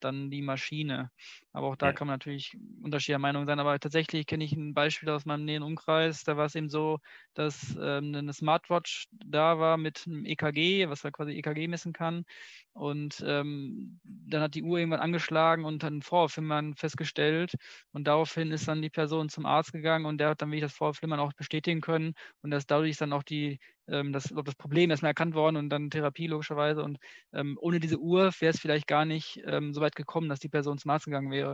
dann die Maschine. Aber auch da ja. kann man natürlich unterschiedlicher Meinung sein. Aber tatsächlich kenne ich ein Beispiel aus meinem näheren Umkreis. Da war es eben so, dass ähm, eine Smartwatch da war mit einem EKG, was er quasi EKG messen kann. Und ähm, dann hat die Uhr irgendwann angeschlagen und dann Vorflimmern festgestellt. Und daraufhin ist dann die Person zum Arzt gegangen und der hat dann wirklich das Vorflimmern auch bestätigen können. Und dass dadurch dann auch die, ähm, das, das Problem erstmal erkannt worden und dann Therapie logischerweise. Und ähm, ohne diese Uhr wäre es vielleicht gar nicht ähm, so weit gekommen, dass die Person zum Arzt gegangen wäre.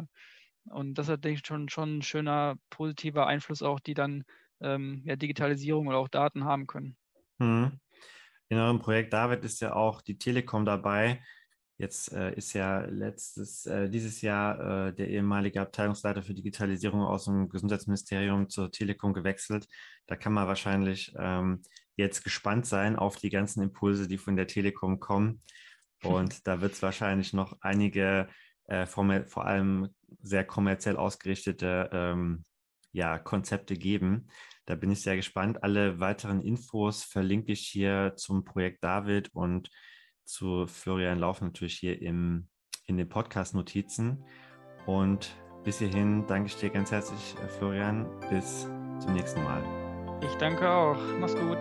Und das ist, denke ich, schon, schon ein schöner positiver Einfluss auch, die dann ähm, ja, Digitalisierung oder auch Daten haben können. Mhm. In eurem Projekt David ist ja auch die Telekom dabei, Jetzt äh, ist ja letztes, äh, dieses Jahr äh, der ehemalige Abteilungsleiter für Digitalisierung aus dem Gesundheitsministerium zur Telekom gewechselt. Da kann man wahrscheinlich ähm, jetzt gespannt sein auf die ganzen Impulse, die von der Telekom kommen. Und da wird es wahrscheinlich noch einige, äh, vor allem sehr kommerziell ausgerichtete ähm, ja, Konzepte geben. Da bin ich sehr gespannt. Alle weiteren Infos verlinke ich hier zum Projekt David und zu Florian Lauf natürlich hier im, in den Podcast-Notizen. Und bis hierhin danke ich dir ganz herzlich, äh, Florian. Bis zum nächsten Mal. Ich danke auch. Mach's gut.